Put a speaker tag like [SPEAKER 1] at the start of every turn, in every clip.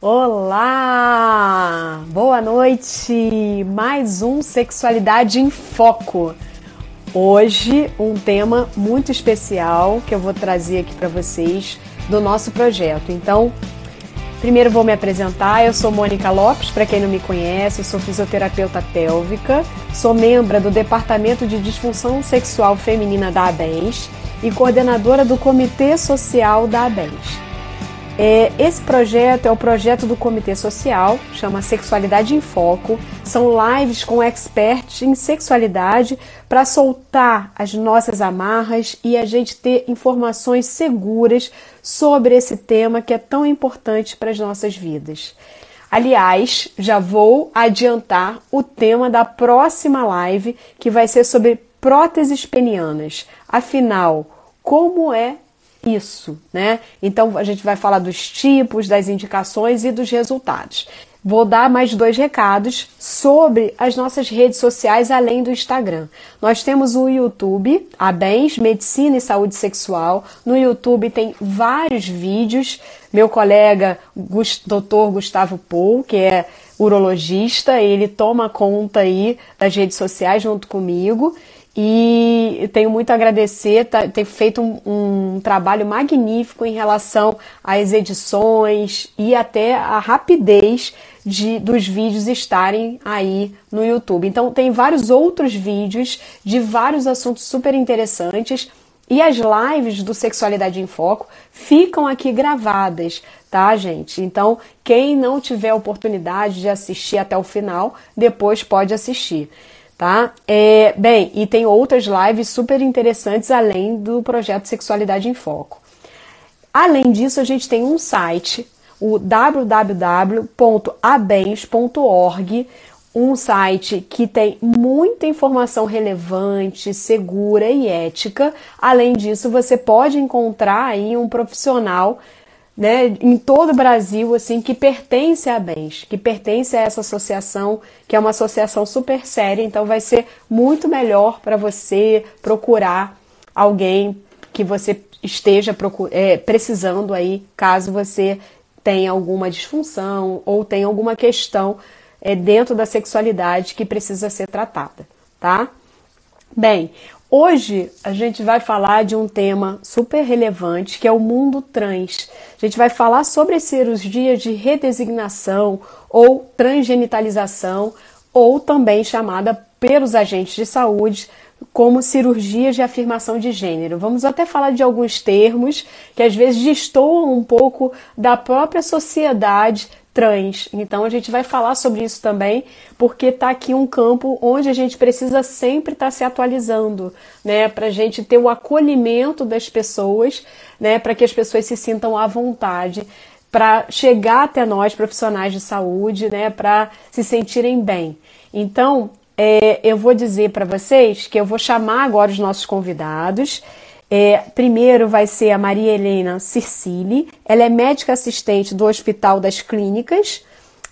[SPEAKER 1] Olá! Boa noite! Mais um Sexualidade em Foco. Hoje, um tema muito especial que eu vou trazer aqui para vocês do nosso projeto. Então, primeiro vou me apresentar. Eu sou Mônica Lopes, para quem não me conhece, eu sou fisioterapeuta pélvica, sou membro do Departamento de Disfunção Sexual Feminina da ABENS e coordenadora do Comitê Social da ABENS. É, esse projeto é o projeto do Comitê Social, chama Sexualidade em Foco. São lives com experts em sexualidade para soltar as nossas amarras e a gente ter informações seguras sobre esse tema que é tão importante para as nossas vidas. Aliás, já vou adiantar o tema da próxima live, que vai ser sobre próteses penianas. Afinal, como é isso, né? Então a gente vai falar dos tipos, das indicações e dos resultados. Vou dar mais dois recados sobre as nossas redes sociais além do Instagram. Nós temos o YouTube, a Bens Medicina e Saúde Sexual. No YouTube tem vários vídeos. Meu colega Dr. Gustavo Pou, que é urologista, ele toma conta aí das redes sociais junto comigo. E tenho muito a agradecer, tá, ter feito um, um, trabalho magnífico em relação às edições e até a rapidez de, dos vídeos estarem aí no YouTube. Então, tem vários outros vídeos de vários assuntos super interessantes. E as lives do Sexualidade em Foco ficam aqui gravadas, tá, gente? Então, quem não tiver oportunidade de assistir até o final, depois pode assistir tá? É, bem, e tem outras lives super interessantes além do projeto Sexualidade em Foco. Além disso, a gente tem um site, o www.abens.org, um site que tem muita informação relevante, segura e ética. Além disso, você pode encontrar aí um profissional né, em todo o Brasil, assim, que pertence a Bens, que pertence a essa associação, que é uma associação super séria, então vai ser muito melhor para você procurar alguém que você esteja é, precisando aí, caso você tenha alguma disfunção ou tenha alguma questão é, dentro da sexualidade que precisa ser tratada, tá? Bem, Hoje a gente vai falar de um tema super relevante que é o mundo trans. A gente vai falar sobre as cirurgias de redesignação ou transgenitalização, ou também chamada pelos agentes de saúde como cirurgias de afirmação de gênero. Vamos até falar de alguns termos que às vezes destoam um pouco da própria sociedade trans. Então a gente vai falar sobre isso também, porque está aqui um campo onde a gente precisa sempre estar tá se atualizando, né, para a gente ter o acolhimento das pessoas, né, para que as pessoas se sintam à vontade para chegar até nós profissionais de saúde, né, para se sentirem bem. Então é, eu vou dizer para vocês que eu vou chamar agora os nossos convidados. É, primeiro vai ser a Maria Helena Circili, ela é médica assistente do Hospital das Clínicas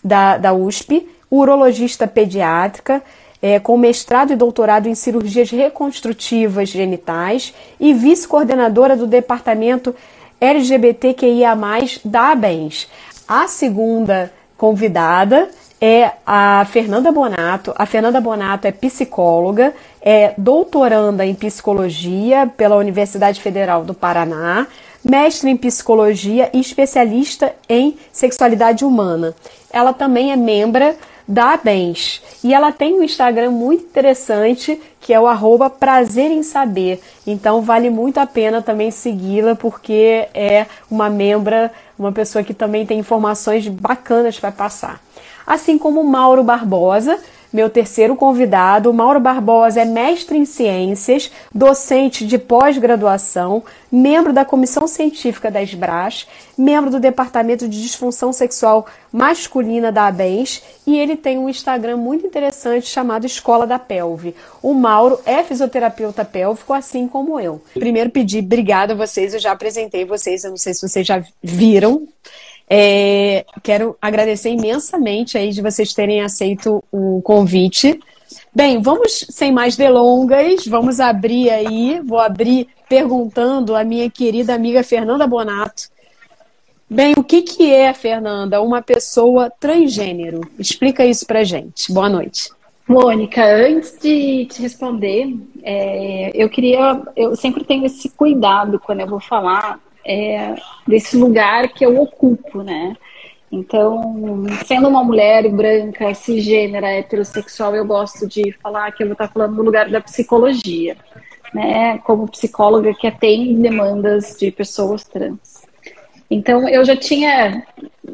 [SPEAKER 1] da, da USP, urologista pediátrica, é, com mestrado e doutorado em cirurgias reconstrutivas genitais e vice-coordenadora do departamento LGBTQIA, da ABENS. A segunda convidada é a Fernanda Bonato. A Fernanda Bonato é psicóloga, é doutoranda em psicologia pela Universidade Federal do Paraná, mestre em psicologia e especialista em sexualidade humana. Ela também é membro da ABENS e ela tem um Instagram muito interessante que é o arroba prazer em saber. Então vale muito a pena também segui-la porque é uma membra, uma pessoa que também tem informações bacanas para passar assim como Mauro Barbosa, meu terceiro convidado. Mauro Barbosa é mestre em ciências, docente de pós-graduação, membro da comissão científica da SBRAS, membro do departamento de disfunção sexual masculina da ABENS e ele tem um Instagram muito interessante chamado Escola da Pelve. O Mauro é fisioterapeuta pélvico, assim como eu. Primeiro pedir obrigado a vocês, eu já apresentei vocês, eu não sei se vocês já viram. É, quero agradecer imensamente aí de vocês terem aceito o convite. Bem, vamos sem mais delongas, vamos abrir aí, vou abrir perguntando à minha querida amiga Fernanda Bonato. Bem, o que, que é, Fernanda, uma pessoa transgênero? Explica isso pra gente. Boa noite.
[SPEAKER 2] Mônica, antes de te responder, é, eu queria. Eu sempre tenho esse cuidado quando eu vou falar é, desse lugar que eu ocupo, né? Então, sendo uma mulher branca, cisgênera, heterossexual, eu gosto de falar que eu vou estar falando no lugar da psicologia, né? Como psicóloga que atende demandas de pessoas trans. Então, eu já tinha,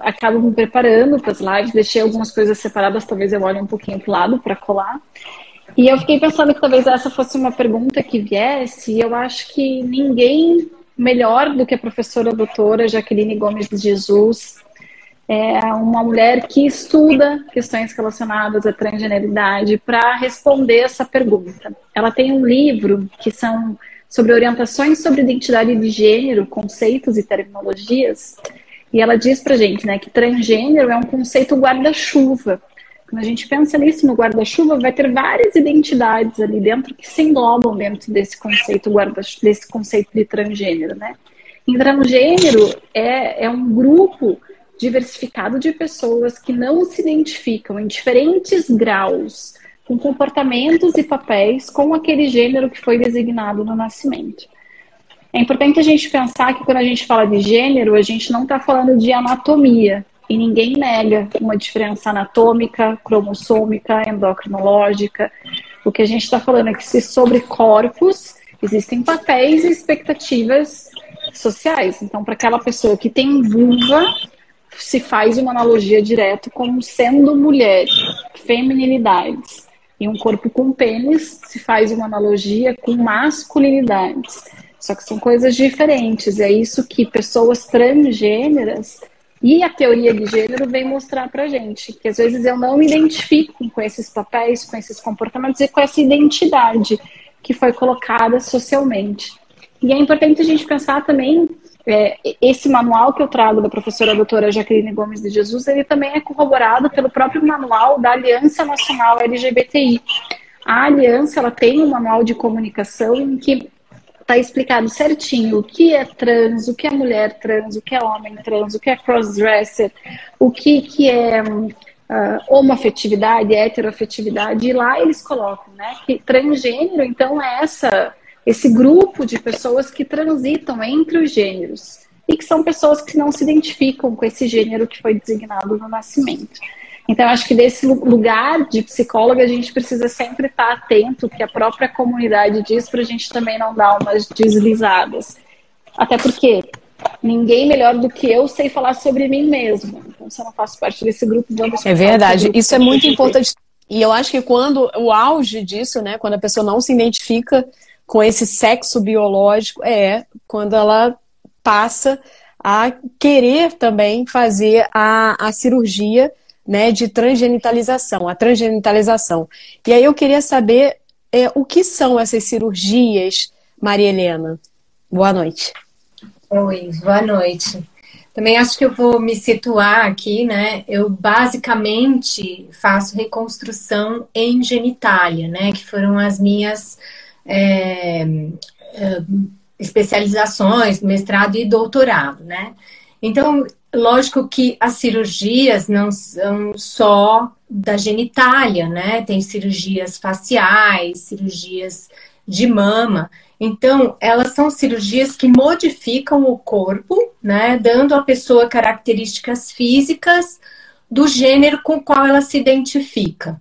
[SPEAKER 2] acabo me preparando para as lives, deixei algumas coisas separadas, talvez eu olhe um pouquinho para o lado para colar. E eu fiquei pensando que talvez essa fosse uma pergunta que viesse, e eu acho que ninguém melhor do que a professora doutora Jaqueline Gomes de Jesus é uma mulher que estuda questões relacionadas à transgeneridade para responder essa pergunta. Ela tem um livro que são sobre orientações sobre identidade de gênero, conceitos e terminologias. E ela diz pra gente, né, que transgênero é um conceito guarda-chuva. Quando a gente pensa nisso no guarda-chuva, vai ter várias identidades ali dentro que se englobam dentro desse conceito guarda desse conceito de transgênero, né? E transgênero é, é um grupo diversificado de pessoas que não se identificam em diferentes graus com comportamentos e papéis com aquele gênero que foi designado no nascimento. É importante a gente pensar que quando a gente fala de gênero, a gente não está falando de anatomia, e ninguém nega uma diferença anatômica, cromossômica, endocrinológica. O que a gente está falando é que sobre corpos existem papéis e expectativas sociais. Então, para aquela pessoa que tem vulva, se faz uma analogia direto como sendo mulher, feminilidades e um corpo com pênis se faz uma analogia com masculinidades. Só que são coisas diferentes. É isso que pessoas transgêneras e a teoria de gênero vem mostrar pra gente. Que às vezes eu não me identifico com esses papéis, com esses comportamentos e com essa identidade que foi colocada socialmente. E é importante a gente pensar também é, esse manual que eu trago da professora doutora Jaqueline Gomes de Jesus, ele também é corroborado pelo próprio manual da Aliança Nacional LGBTI. A aliança ela tem um manual de comunicação em que está explicado certinho o que é trans, o que é mulher trans, o que é homem trans, o que é crossdresser, o que, que é uh, homoafetividade, heteroafetividade, e lá eles colocam né, que transgênero, então, é essa esse grupo de pessoas que transitam entre os gêneros e que são pessoas que não se identificam com esse gênero que foi designado no nascimento. Então, acho que desse lugar de psicóloga, a gente precisa sempre estar atento que a própria comunidade diz para a gente também não dar umas deslizadas. Até porque ninguém melhor do que eu sei falar sobre mim mesmo. Então, se eu não faço parte desse grupo, vamos
[SPEAKER 1] É verdade. Isso é muito importante. E eu acho que quando o auge disso, né, quando a pessoa não se identifica com esse sexo biológico é quando ela passa a querer também fazer a, a cirurgia né, de transgenitalização, a transgenitalização. E aí eu queria saber é, o que são essas cirurgias, Maria Helena. Boa noite.
[SPEAKER 3] Oi, boa noite. Também acho que eu vou me situar aqui, né? Eu basicamente faço reconstrução em genitália, né? Que foram as minhas é, é, especializações, mestrado e doutorado, né? Então, lógico que as cirurgias não são só da genitália, né? Tem cirurgias faciais, cirurgias de mama. Então, elas são cirurgias que modificam o corpo, né? Dando à pessoa características físicas do gênero com qual ela se identifica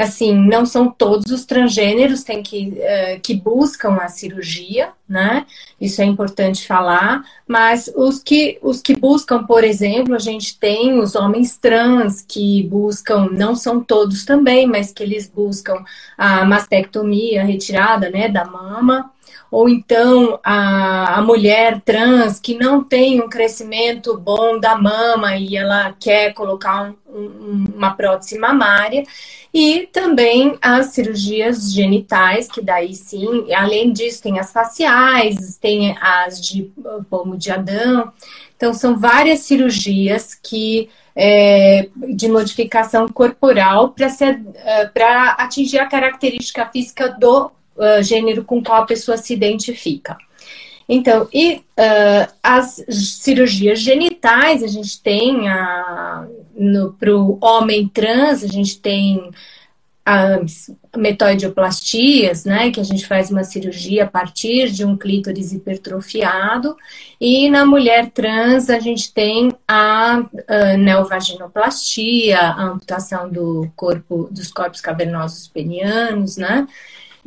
[SPEAKER 3] assim, não são todos os transgêneros tem que, uh, que buscam a cirurgia, né? Isso é importante falar, mas os que, os que buscam, por exemplo, a gente tem os homens trans que buscam, não são todos também, mas que eles buscam a mastectomia, retirada, né, da mama, ou então a, a mulher trans que não tem um crescimento bom da mama e ela quer colocar um, um, uma prótese mamária, e também as cirurgias genitais, que daí sim, além disso, tem as faciais, tem as de pomo de Adão. Então, são várias cirurgias que é, de modificação corporal para uh, atingir a característica física do uh, gênero com qual a pessoa se identifica. Então, e uh, as cirurgias genitais, a gente tem para o homem trans, a gente tem as metoidioplastias, né, que a gente faz uma cirurgia a partir de um clítoris hipertrofiado, e na mulher trans a gente tem a, a neovaginoplastia, a amputação do corpo, dos corpos cavernosos penianos, né,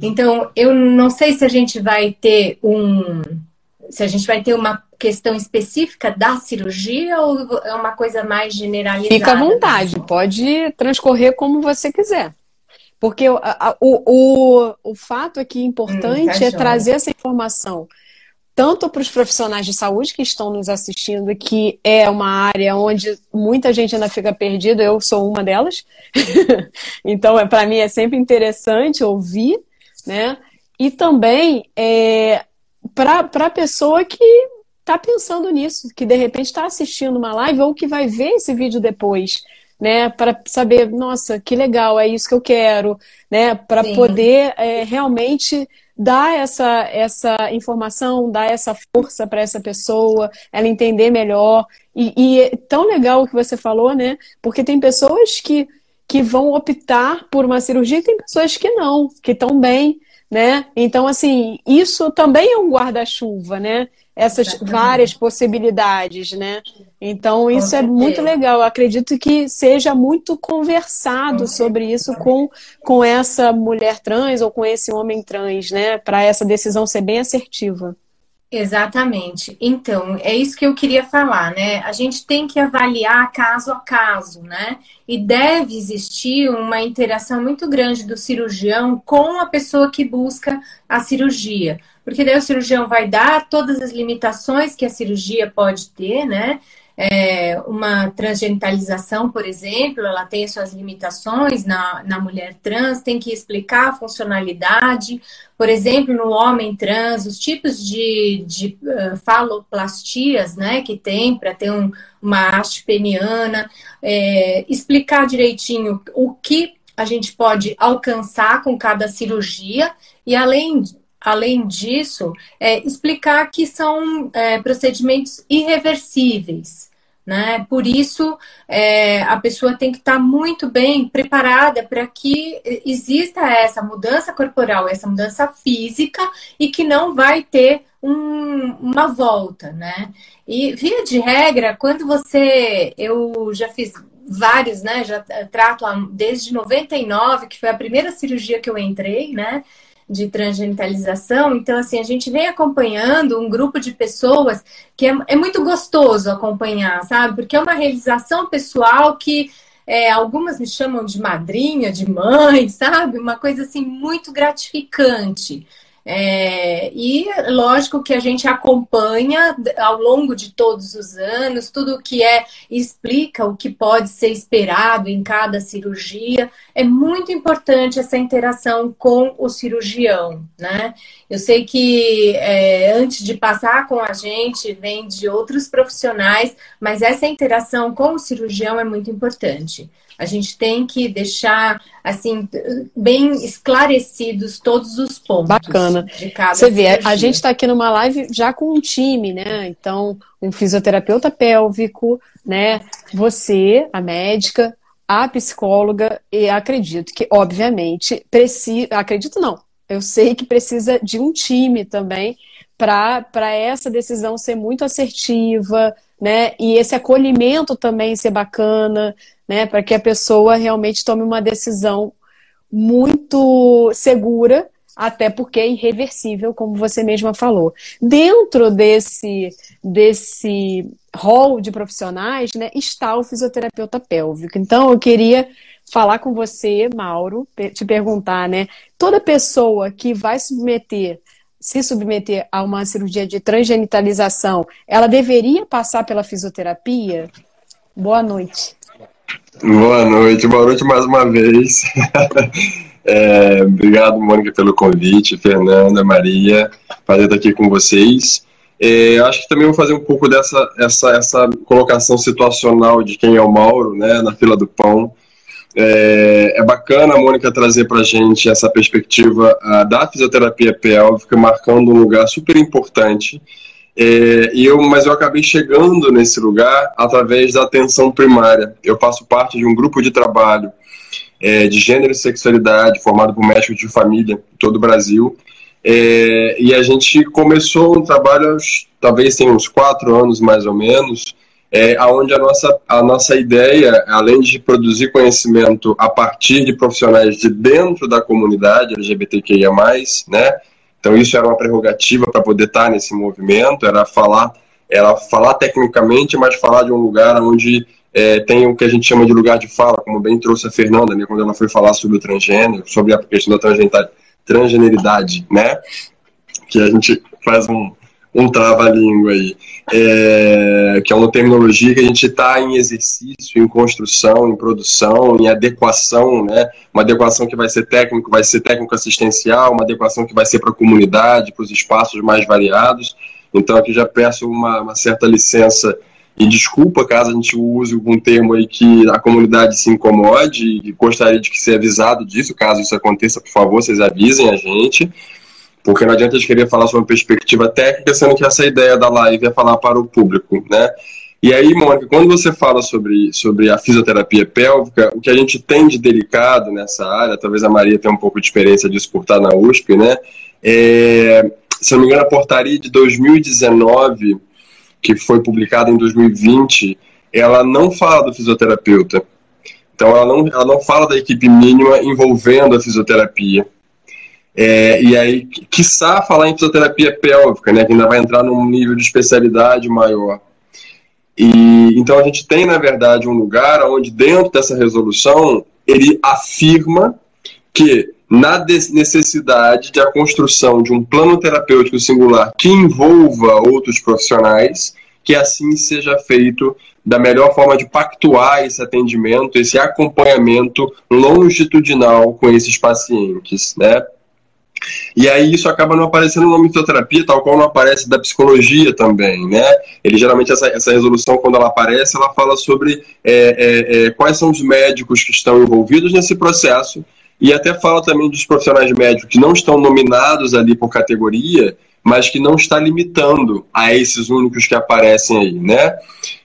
[SPEAKER 3] então eu não sei se a gente vai ter um, se a gente vai ter uma questão específica da cirurgia ou é uma coisa mais generalizada?
[SPEAKER 1] Fica à vontade, pode transcorrer como você quiser. Porque o, o, o fato aqui importante hum, tá é trazer essa informação tanto para os profissionais de saúde que estão nos assistindo, que é uma área onde muita gente ainda fica perdida, eu sou uma delas. então, é, para mim é sempre interessante ouvir, né? E também é, para a pessoa que está pensando nisso, que de repente está assistindo uma live ou que vai ver esse vídeo depois né, para saber, nossa, que legal, é isso que eu quero, né, para poder é, realmente dar essa, essa informação, dar essa força para essa pessoa, ela entender melhor. E, e, é tão legal o que você falou, né, porque tem pessoas que, que vão optar por uma cirurgia e tem pessoas que não, que estão bem, né? Então, assim, isso também é um guarda-chuva, né? Essas Exatamente. várias possibilidades, né? Então, isso é muito legal. Eu acredito que seja muito conversado sobre isso com, com essa mulher trans ou com esse homem trans, né? Para essa decisão ser bem assertiva.
[SPEAKER 3] Exatamente. Então, é isso que eu queria falar, né? A gente tem que avaliar caso a caso, né? E deve existir uma interação muito grande do cirurgião com a pessoa que busca a cirurgia. Porque daí o cirurgião vai dar todas as limitações que a cirurgia pode ter, né? É, uma transgenitalização, por exemplo, ela tem suas limitações na, na mulher trans, tem que explicar a funcionalidade. Por exemplo, no homem trans, os tipos de, de uh, faloplastias né, que tem para ter um, uma haste peniana, é, explicar direitinho o que a gente pode alcançar com cada cirurgia e além além disso, é, explicar que são é, procedimentos irreversíveis. Né? Por isso, é, a pessoa tem que estar muito bem preparada para que exista essa mudança corporal, essa mudança física e que não vai ter um, uma volta, né? E via de regra, quando você, eu já fiz vários, né? Já trato desde 99, que foi a primeira cirurgia que eu entrei, né? De transgenitalização. Então, assim, a gente vem acompanhando um grupo de pessoas que é, é muito gostoso acompanhar, sabe? Porque é uma realização pessoal que é, algumas me chamam de madrinha, de mãe, sabe? Uma coisa assim muito gratificante. É, e lógico que a gente acompanha ao longo de todos os anos, tudo o que é explica o que pode ser esperado em cada cirurgia. É muito importante essa interação com o cirurgião, né? Eu sei que é, antes de passar com a gente, vem de outros profissionais, mas essa interação com o cirurgião é muito importante. A gente tem que deixar assim bem esclarecidos todos os pontos.
[SPEAKER 1] Bacana. De cada Você vê, a gente está aqui numa live já com um time, né? Então, um fisioterapeuta pélvico, né? Você, a médica, a psicóloga e acredito que, obviamente, precisa. Acredito não. Eu sei que precisa de um time também para essa decisão ser muito assertiva, né? E esse acolhimento também ser bacana, né, para que a pessoa realmente tome uma decisão muito segura, até porque é irreversível, como você mesma falou. Dentro desse desse rol de profissionais, né, está o fisioterapeuta pélvico. Então, eu queria falar com você, Mauro, te perguntar, né, toda pessoa que vai submeter se submeter a uma cirurgia de transgenitalização, ela deveria passar pela fisioterapia? Boa noite.
[SPEAKER 4] Boa noite, boa noite mais uma vez. é, obrigado, Mônica, pelo convite, Fernanda, Maria, prazer estar aqui com vocês. É, acho que também vou fazer um pouco dessa essa, essa colocação situacional de quem é o Mauro, né, na fila do pão. É, é bacana a Mônica trazer para a gente essa perspectiva uh, da fisioterapia pélvica, marcando um lugar super importante. É, e eu, mas eu acabei chegando nesse lugar através da atenção primária. Eu faço parte de um grupo de trabalho é, de gênero e sexualidade formado por médicos de família em todo o Brasil. É, e a gente começou um trabalho, talvez tem uns quatro anos mais ou menos, é, onde a nossa, a nossa ideia, além de produzir conhecimento a partir de profissionais de dentro da comunidade LGBTQIA+, né? Então isso era uma prerrogativa para poder estar nesse movimento, era falar, era falar tecnicamente, mas falar de um lugar onde é, tem o que a gente chama de lugar de fala, como bem trouxe a Fernanda, né, quando ela foi falar sobre o transgênero, sobre a questão da transgeneridade, né? Que a gente faz um, um trava-língua aí, é, que é uma terminologia que a gente está em exercício, em construção, em produção, em adequação, né? Uma adequação que vai ser técnico, vai ser técnico assistencial, uma adequação que vai ser para a comunidade, para os espaços mais variados. Então aqui já peço uma, uma certa licença e desculpa caso a gente use algum termo aí que a comunidade se incomode e gostaria de que ser avisado disso, caso isso aconteça, por favor, vocês avisem a gente porque não adianta a gente querer falar sobre perspectiva técnica, sendo que essa ideia da live é falar para o público, né? E aí, Mônica, quando você fala sobre, sobre a fisioterapia pélvica, o que a gente tem de delicado nessa área, talvez a Maria tenha um pouco de experiência disso por estar na USP, né? É, se não me engano, a portaria de 2019, que foi publicada em 2020, ela não fala do fisioterapeuta. Então, ela não, ela não fala da equipe mínima envolvendo a fisioterapia. É, e aí, quiçá falar em fisioterapia pélvica, né, que ainda vai entrar num nível de especialidade maior. E então a gente tem, na verdade, um lugar onde, dentro dessa resolução, ele afirma que na necessidade de a construção de um plano terapêutico singular que envolva outros profissionais, que assim seja feito da melhor forma de pactuar esse atendimento, esse acompanhamento longitudinal com esses pacientes, né? E aí isso acaba não aparecendo na fisioterapia, tal qual não aparece da psicologia também, né? Ele geralmente essa, essa resolução quando ela aparece, ela fala sobre é, é, é, quais são os médicos que estão envolvidos nesse processo e até fala também dos profissionais médicos que não estão nominados ali por categoria, mas que não está limitando a esses únicos que aparecem aí, né?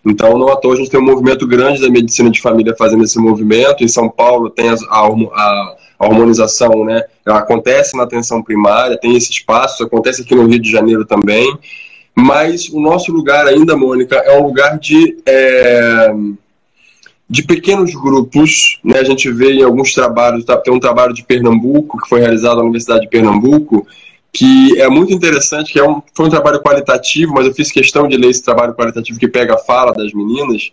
[SPEAKER 4] Então, não à toa a gente tem um movimento grande da medicina de família fazendo esse movimento. Em São Paulo tem a, a, a hormonização, né? Acontece na atenção primária, tem esse espaço, acontece aqui no Rio de Janeiro também. Mas o nosso lugar ainda, Mônica, é um lugar de, é, de pequenos grupos. Né? A gente vê em alguns trabalhos, tá, tem um trabalho de Pernambuco, que foi realizado na Universidade de Pernambuco, que é muito interessante, que é um, foi um trabalho qualitativo, mas eu fiz questão de ler esse trabalho qualitativo que pega a fala das meninas.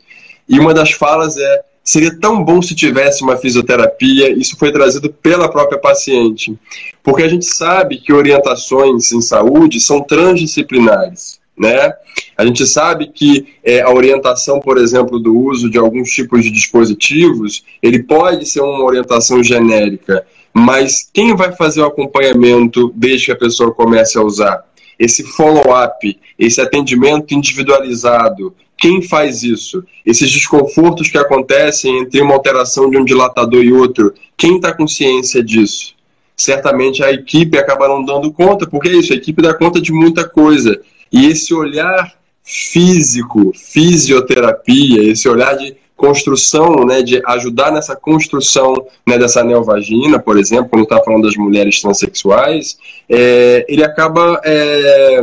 [SPEAKER 4] E uma das falas é Seria tão bom se tivesse uma fisioterapia, isso foi trazido pela própria paciente. Porque a gente sabe que orientações em saúde são transdisciplinares. Né? A gente sabe que é, a orientação, por exemplo, do uso de alguns tipos de dispositivos, ele pode ser uma orientação genérica, mas quem vai fazer o acompanhamento desde que a pessoa comece a usar? Esse follow-up, esse atendimento individualizado, quem faz isso? Esses desconfortos que acontecem entre uma alteração de um dilatador e outro, quem está com ciência disso? Certamente a equipe acaba não dando conta, porque é isso, a equipe dá conta de muita coisa. E esse olhar físico, fisioterapia, esse olhar de construção, né, de ajudar nessa construção né, dessa neovagina, por exemplo, quando está falando das mulheres transexuais, é, ele acaba é,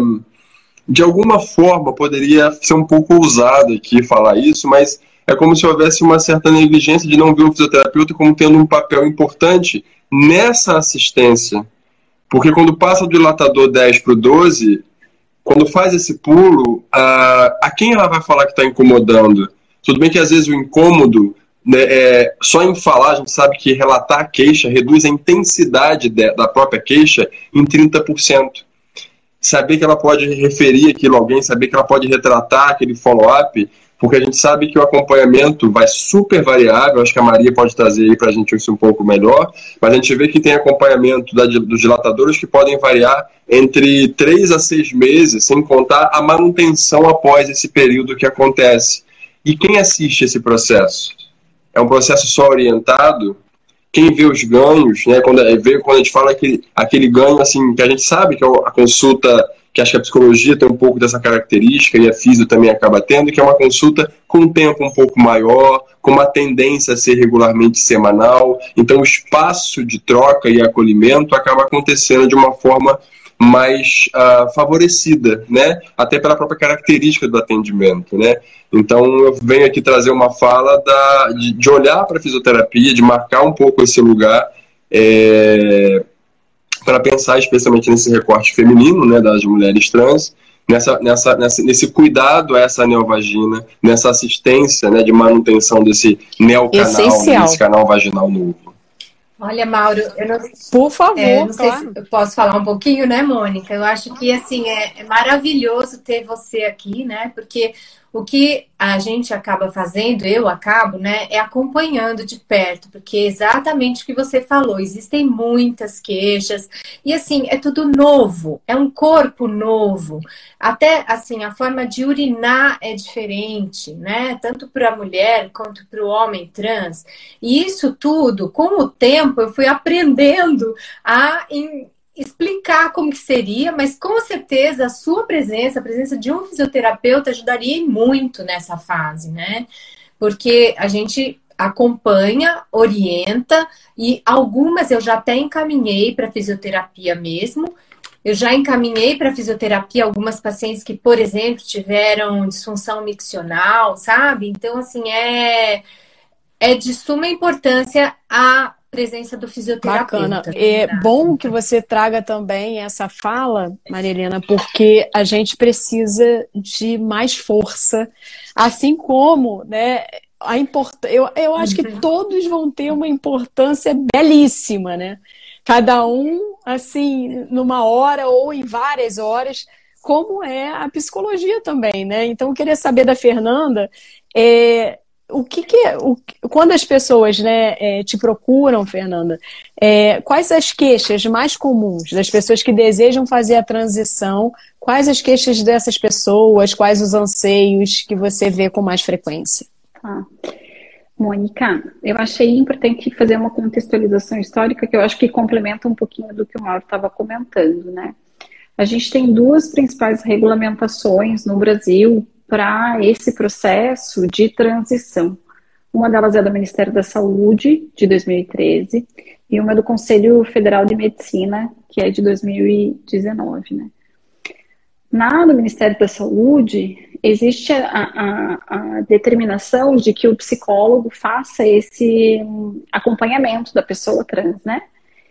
[SPEAKER 4] de alguma forma poderia ser um pouco ousado aqui falar isso, mas é como se houvesse uma certa negligência de não ver o fisioterapeuta como tendo um papel importante nessa assistência. Porque quando passa do dilatador 10 para o 12, quando faz esse pulo, a, a quem ela vai falar que está incomodando? Tudo bem que às vezes o incômodo, né, é, só em falar, a gente sabe que relatar a queixa reduz a intensidade de, da própria queixa em 30% saber que ela pode referir aquilo a alguém, saber que ela pode retratar aquele follow-up, porque a gente sabe que o acompanhamento vai super variável, acho que a Maria pode trazer aí para a gente isso um pouco melhor, mas a gente vê que tem acompanhamento da, dos dilatadores que podem variar entre 3 a 6 meses, sem contar a manutenção após esse período que acontece. E quem assiste esse processo? é um processo só orientado, quem vê os ganhos, né, quando, é, vê, quando a gente fala aquele, aquele ganho, assim, que a gente sabe que é a consulta, que acho que a psicologia tem um pouco dessa característica e a física também acaba tendo, que é uma consulta com um tempo um pouco maior, com uma tendência a ser regularmente semanal, então o espaço de troca e acolhimento acaba acontecendo de uma forma mais uh, favorecida, né? Até pela própria característica do atendimento, né? Então eu venho aqui trazer uma fala da, de, de olhar para a fisioterapia, de marcar um pouco esse lugar é, para pensar especialmente nesse recorte feminino, né, das mulheres trans, nessa, nessa, nessa, nesse cuidado a essa neovagina, nessa assistência, né, de manutenção desse neocanal, desse canal vaginal novo.
[SPEAKER 3] Olha, Mauro, eu não,
[SPEAKER 1] por favor, é, não
[SPEAKER 3] claro. sei se eu posso falar um pouquinho, né, Mônica? Eu acho que assim é, é maravilhoso ter você aqui, né? Porque o que a gente acaba fazendo, eu acabo, né, é acompanhando de perto, porque é exatamente o que você falou, existem muitas queixas, e assim, é tudo novo, é um corpo novo. Até assim, a forma de urinar é diferente, né? Tanto para a mulher quanto para o homem trans. E isso tudo, com o tempo, eu fui aprendendo a explicar como que seria, mas com certeza a sua presença, a presença de um fisioterapeuta ajudaria muito nessa fase, né? Porque a gente acompanha, orienta e algumas eu já até encaminhei para fisioterapia mesmo. Eu já encaminhei para fisioterapia algumas pacientes que, por exemplo, tiveram disfunção miccional, sabe? Então, assim, é, é de suma importância a presença do fisioterapeuta.
[SPEAKER 1] Bacana. É bom que você traga também essa fala, Maria Helena, porque a gente precisa de mais força, assim como, né, a import... eu, eu acho que uhum. todos vão ter uma importância belíssima, né? Cada um, assim, numa hora ou em várias horas, como é a psicologia também, né? Então, eu queria saber da Fernanda, é, o que, que é, o, quando as pessoas né, é, te procuram, Fernanda, é, quais as queixas mais comuns das pessoas que desejam fazer a transição? Quais as queixas dessas pessoas? Quais os anseios que você vê com mais frequência?
[SPEAKER 2] Ah. Mônica, eu achei importante fazer uma contextualização histórica que eu acho que complementa um pouquinho do que o Mauro estava comentando, né? A gente tem duas principais regulamentações no Brasil para esse processo de transição. Uma delas é do Ministério da Saúde, de 2013, e uma é do Conselho Federal de Medicina, que é de 2019. Né? Na do Ministério da Saúde, existe a, a, a, determinação de que o psicólogo faça esse acompanhamento da pessoa trans, né?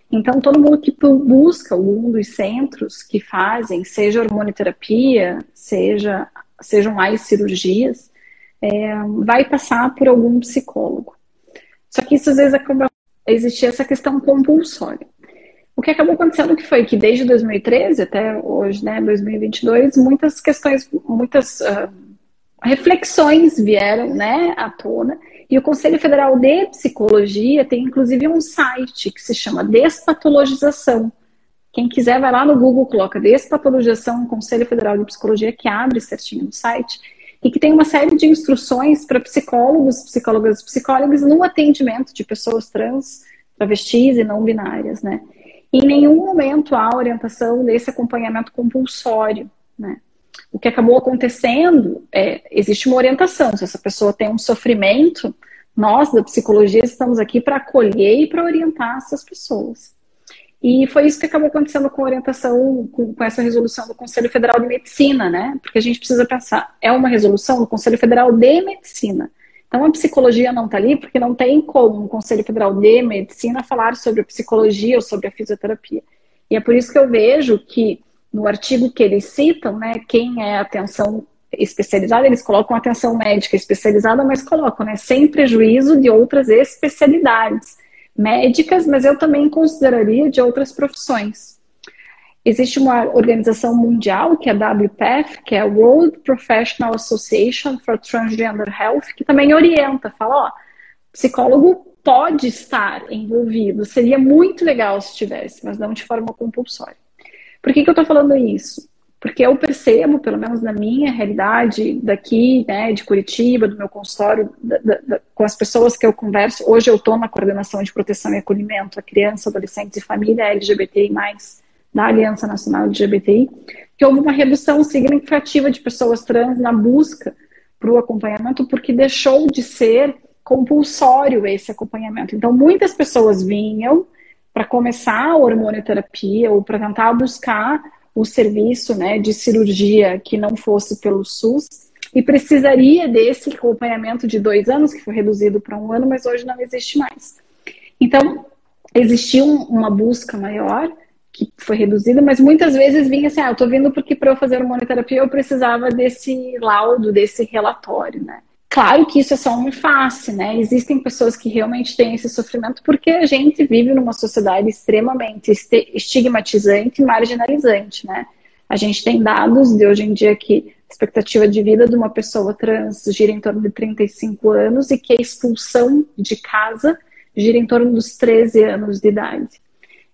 [SPEAKER 2] Então, todo mundo que busca algum dos centros que fazem, seja hormonioterapia, seja sejam mais cirurgias, é, vai passar por algum psicólogo. Só que isso às vezes acaba existir essa questão compulsória. O que acabou acontecendo que foi que desde 2013 até hoje, né, 2022, muitas questões, muitas uh, reflexões vieram, né, à tona. E o Conselho Federal de Psicologia tem inclusive um site que se chama Despatologização quem quiser, vai lá no Google, coloca Despatologização Conselho Federal de Psicologia, que abre certinho no site, e que tem uma série de instruções para psicólogos, psicólogas e psicólogos no atendimento de pessoas trans, travestis e não binárias, né? Em nenhum momento há orientação desse acompanhamento compulsório, né? O que acabou acontecendo é, existe uma orientação, se essa pessoa tem um sofrimento, nós da psicologia estamos aqui para acolher e para orientar essas pessoas. E foi isso que acabou acontecendo com a orientação, com, com, essa resolução do Conselho Federal de Medicina, né? Porque a gente precisa pensar, é uma resolução do Conselho Federal de Medicina. Então a psicologia não está ali porque não tem como um Conselho Federal de Medicina falar sobre a psicologia ou sobre a fisioterapia. E é por isso que eu vejo que no artigo que eles citam, né, quem é atenção especializada, eles colocam atenção médica especializada, mas colocam, né, sem prejuízo de outras especialidades médicas, mas eu também consideraria de outras profissões. Existe uma organização mundial, que é a WPATH, que é a World Professional Association for Transgender Health, que também orienta, fala, ó, psicólogo pode estar envolvido, seria muito legal se tivesse, mas não de forma compulsória. Por que, que eu estou falando isso? Porque eu percebo, pelo menos na minha realidade daqui, né, de Curitiba, do meu consultório, da, da, com as pessoas que eu converso, hoje eu estou na coordenação de proteção e acolhimento a crianças, adolescentes e família LGBTI+, da Aliança Nacional LGBTI, que houve uma redução significativa de pessoas trans na busca para o acompanhamento, porque deixou de ser compulsório esse acompanhamento. Então, muitas pessoas vinham para começar a hormonioterapia ou para tentar buscar o serviço né, de cirurgia que não fosse pelo SUS e precisaria desse acompanhamento de dois anos, que foi reduzido para um ano, mas hoje não existe mais. Então, existiu uma busca maior, que foi reduzida, mas muitas vezes vinha assim, ah, eu tô vindo porque para eu fazer hormonioterapia eu precisava desse laudo, desse relatório, né? Claro que isso é só uma face, né? Existem pessoas que realmente têm esse sofrimento porque a gente vive numa sociedade extremamente estigmatizante e marginalizante, né? A gente tem dados de hoje em dia que a expectativa de vida de uma pessoa trans gira em torno de 35 anos e que a expulsão de casa gira em torno dos 13 anos de idade.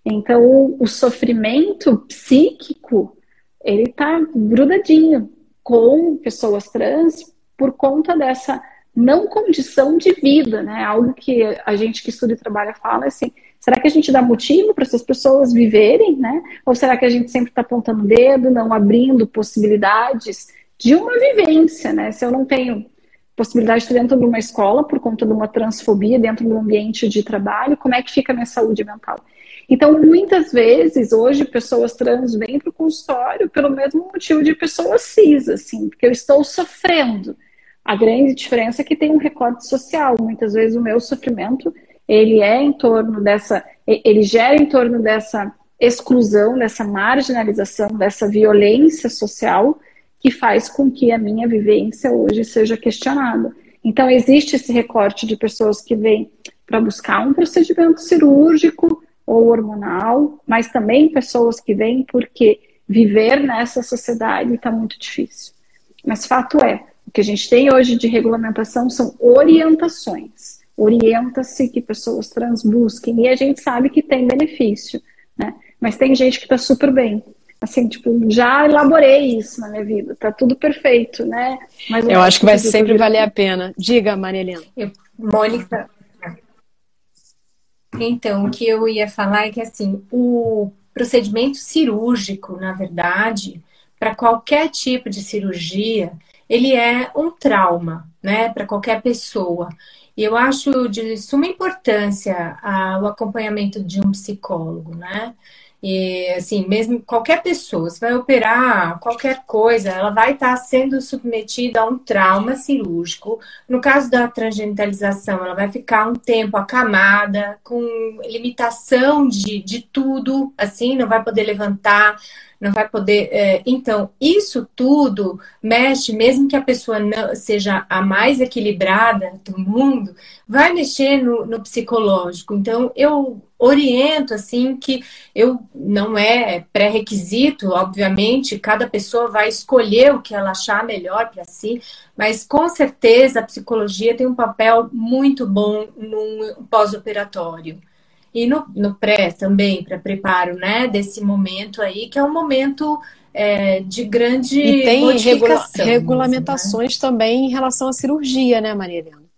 [SPEAKER 2] Então, o sofrimento psíquico, ele tá grudadinho com pessoas trans por conta dessa não condição de vida, né? Algo que a gente que estuda e trabalha fala assim, será que a gente dá motivo para essas pessoas viverem, né? Ou será que a gente sempre está apontando o dedo, não abrindo possibilidades de uma vivência, né? Se eu não tenho possibilidade de dentro de uma escola por conta de uma transfobia dentro do ambiente de trabalho, como é que fica a minha saúde mental? Então, muitas vezes, hoje, pessoas trans vêm para o consultório pelo mesmo motivo de pessoas cis, assim, porque eu estou sofrendo. A grande diferença é que tem um recorte social. Muitas vezes o meu sofrimento, ele é em torno dessa, ele gera em torno dessa exclusão, dessa marginalização, dessa violência social que faz com que a minha vivência hoje seja questionada. Então existe esse recorte de pessoas que vêm para buscar um procedimento cirúrgico ou hormonal, mas também pessoas que vêm porque viver nessa sociedade está muito difícil. Mas fato é, o que a gente tem hoje de regulamentação são orientações. Orienta-se que pessoas trans busquem, e a gente sabe que tem benefício, né? Mas tem gente que está super bem. Assim, tipo, já elaborei isso na minha vida, tá tudo perfeito, né?
[SPEAKER 1] Mas eu acho que vai sempre valer a pena. Diga, Maria Helena. Eu,
[SPEAKER 3] Mônica. Então, o que eu ia falar é que, assim, o procedimento cirúrgico, na verdade, para qualquer tipo de cirurgia, ele é um trauma, né, para qualquer pessoa. E eu acho de suma importância o acompanhamento de um psicólogo, né? E assim, mesmo qualquer pessoa, se vai operar qualquer coisa, ela vai estar sendo submetida a um trauma cirúrgico. No caso da transgenitalização, ela vai ficar um tempo acamada, com limitação de, de tudo, assim, não vai poder levantar, não vai poder. É, então, isso tudo mexe, mesmo que a pessoa não seja a mais equilibrada do mundo, vai mexer no, no psicológico. Então, eu oriento assim que eu não é pré-requisito, obviamente, cada pessoa vai escolher o que ela achar melhor para si, mas com certeza a psicologia tem um papel muito bom no pós-operatório. E no, no pré também, para preparo, né, desse momento aí, que é um momento é, de grande
[SPEAKER 1] E tem regula regulamentações né? também em relação à cirurgia, né, Maria Helena?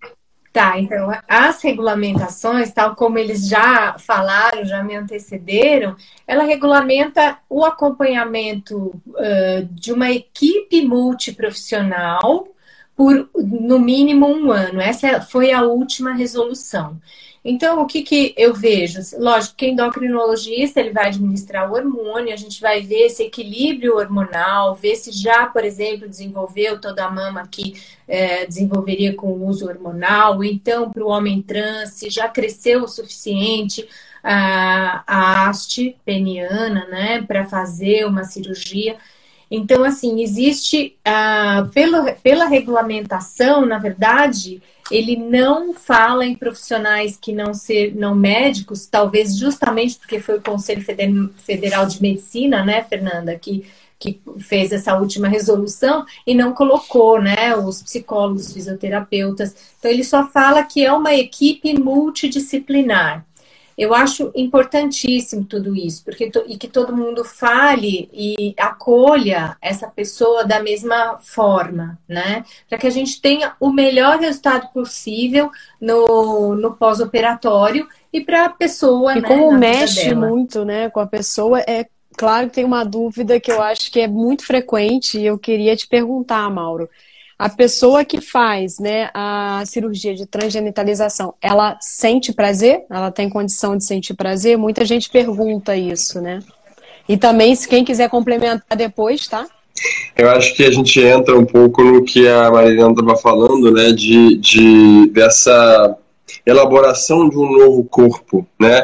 [SPEAKER 3] Tá, então as regulamentações, tal como eles já falaram, já me antecederam, ela regulamenta o acompanhamento uh, de uma equipe multiprofissional por no mínimo um ano. Essa foi a última resolução. Então, o que, que eu vejo? Lógico que endocrinologista ele vai administrar o hormônio, a gente vai ver esse equilíbrio hormonal, ver se já, por exemplo, desenvolveu toda a mama que é, desenvolveria com o uso hormonal, então para o homem trans, se já cresceu o suficiente a, a haste peniana, né, para fazer uma cirurgia. Então, assim, existe, uh, pela, pela regulamentação, na verdade, ele não fala em profissionais que não ser não médicos, talvez justamente porque foi o Conselho Federal de Medicina, né, Fernanda, que, que fez essa última resolução e não colocou, né, os psicólogos, os fisioterapeutas. Então ele só fala que é uma equipe multidisciplinar. Eu acho importantíssimo tudo isso, porque e que todo mundo fale e acolha essa pessoa da mesma forma, né? Para que a gente tenha o melhor resultado possível no, no pós-operatório e para a pessoa.
[SPEAKER 1] E
[SPEAKER 3] né,
[SPEAKER 1] como mexe muito, né, com a pessoa, é claro que tem uma dúvida que eu acho que é muito frequente e eu queria te perguntar, Mauro. A pessoa que faz né, a cirurgia de transgenitalização, ela sente prazer? Ela tem condição de sentir prazer? Muita gente pergunta isso, né? E também, se quem quiser complementar depois, tá?
[SPEAKER 4] Eu acho que a gente entra um pouco no que a Marilena estava falando, né? De, de, dessa elaboração de um novo corpo, né?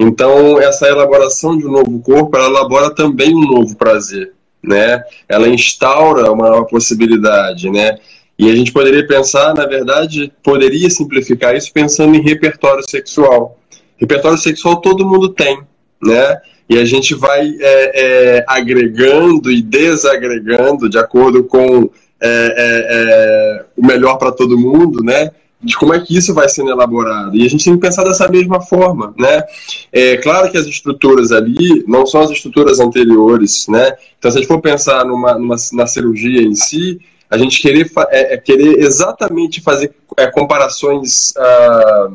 [SPEAKER 4] Então, essa elaboração de um novo corpo, ela elabora também um novo prazer né? Ela instaura uma nova possibilidade, né? E a gente poderia pensar, na verdade, poderia simplificar isso pensando em repertório sexual. Repertório sexual todo mundo tem, né? E a gente vai é, é, agregando e desagregando de acordo com é, é, é o melhor para todo mundo, né? De como é que isso vai sendo elaborado. E a gente tem que pensar dessa mesma forma, né? É claro que as estruturas ali não são as estruturas anteriores, né? Então, se a gente for pensar numa, numa na cirurgia em si, a gente querer, é, é querer exatamente fazer é, comparações ah,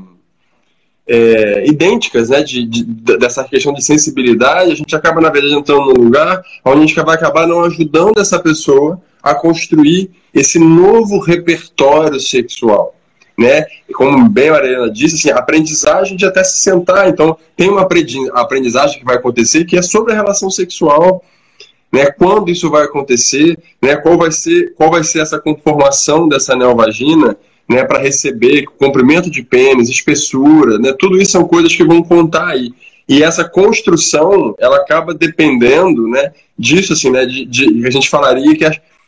[SPEAKER 4] é, idênticas, né, de, de, dessa questão de sensibilidade, a gente acaba, na verdade, entrando num lugar onde a gente vai acabar não ajudando essa pessoa a construir esse novo repertório sexual né? E como bem a Mariana disse, assim, aprendizagem de até se sentar. Então, tem uma aprendizagem que vai acontecer que é sobre a relação sexual, né? Quando isso vai acontecer, né? Qual vai ser, qual vai ser essa conformação dessa neovagina, né? Para receber comprimento de pênis, espessura, né? Tudo isso são coisas que vão contar aí. E essa construção, ela acaba dependendo, né? Disso, assim, né? De, de a gente falaria que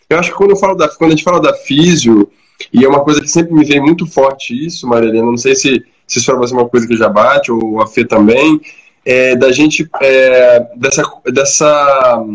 [SPEAKER 4] eu acho que quando eu falo da, quando a gente fala da físio e é uma coisa que sempre me vem muito forte isso, Marilena, não sei se, se isso para você é uma coisa que já bate, ou a Fê também, é, da gente, é, dessa, dessa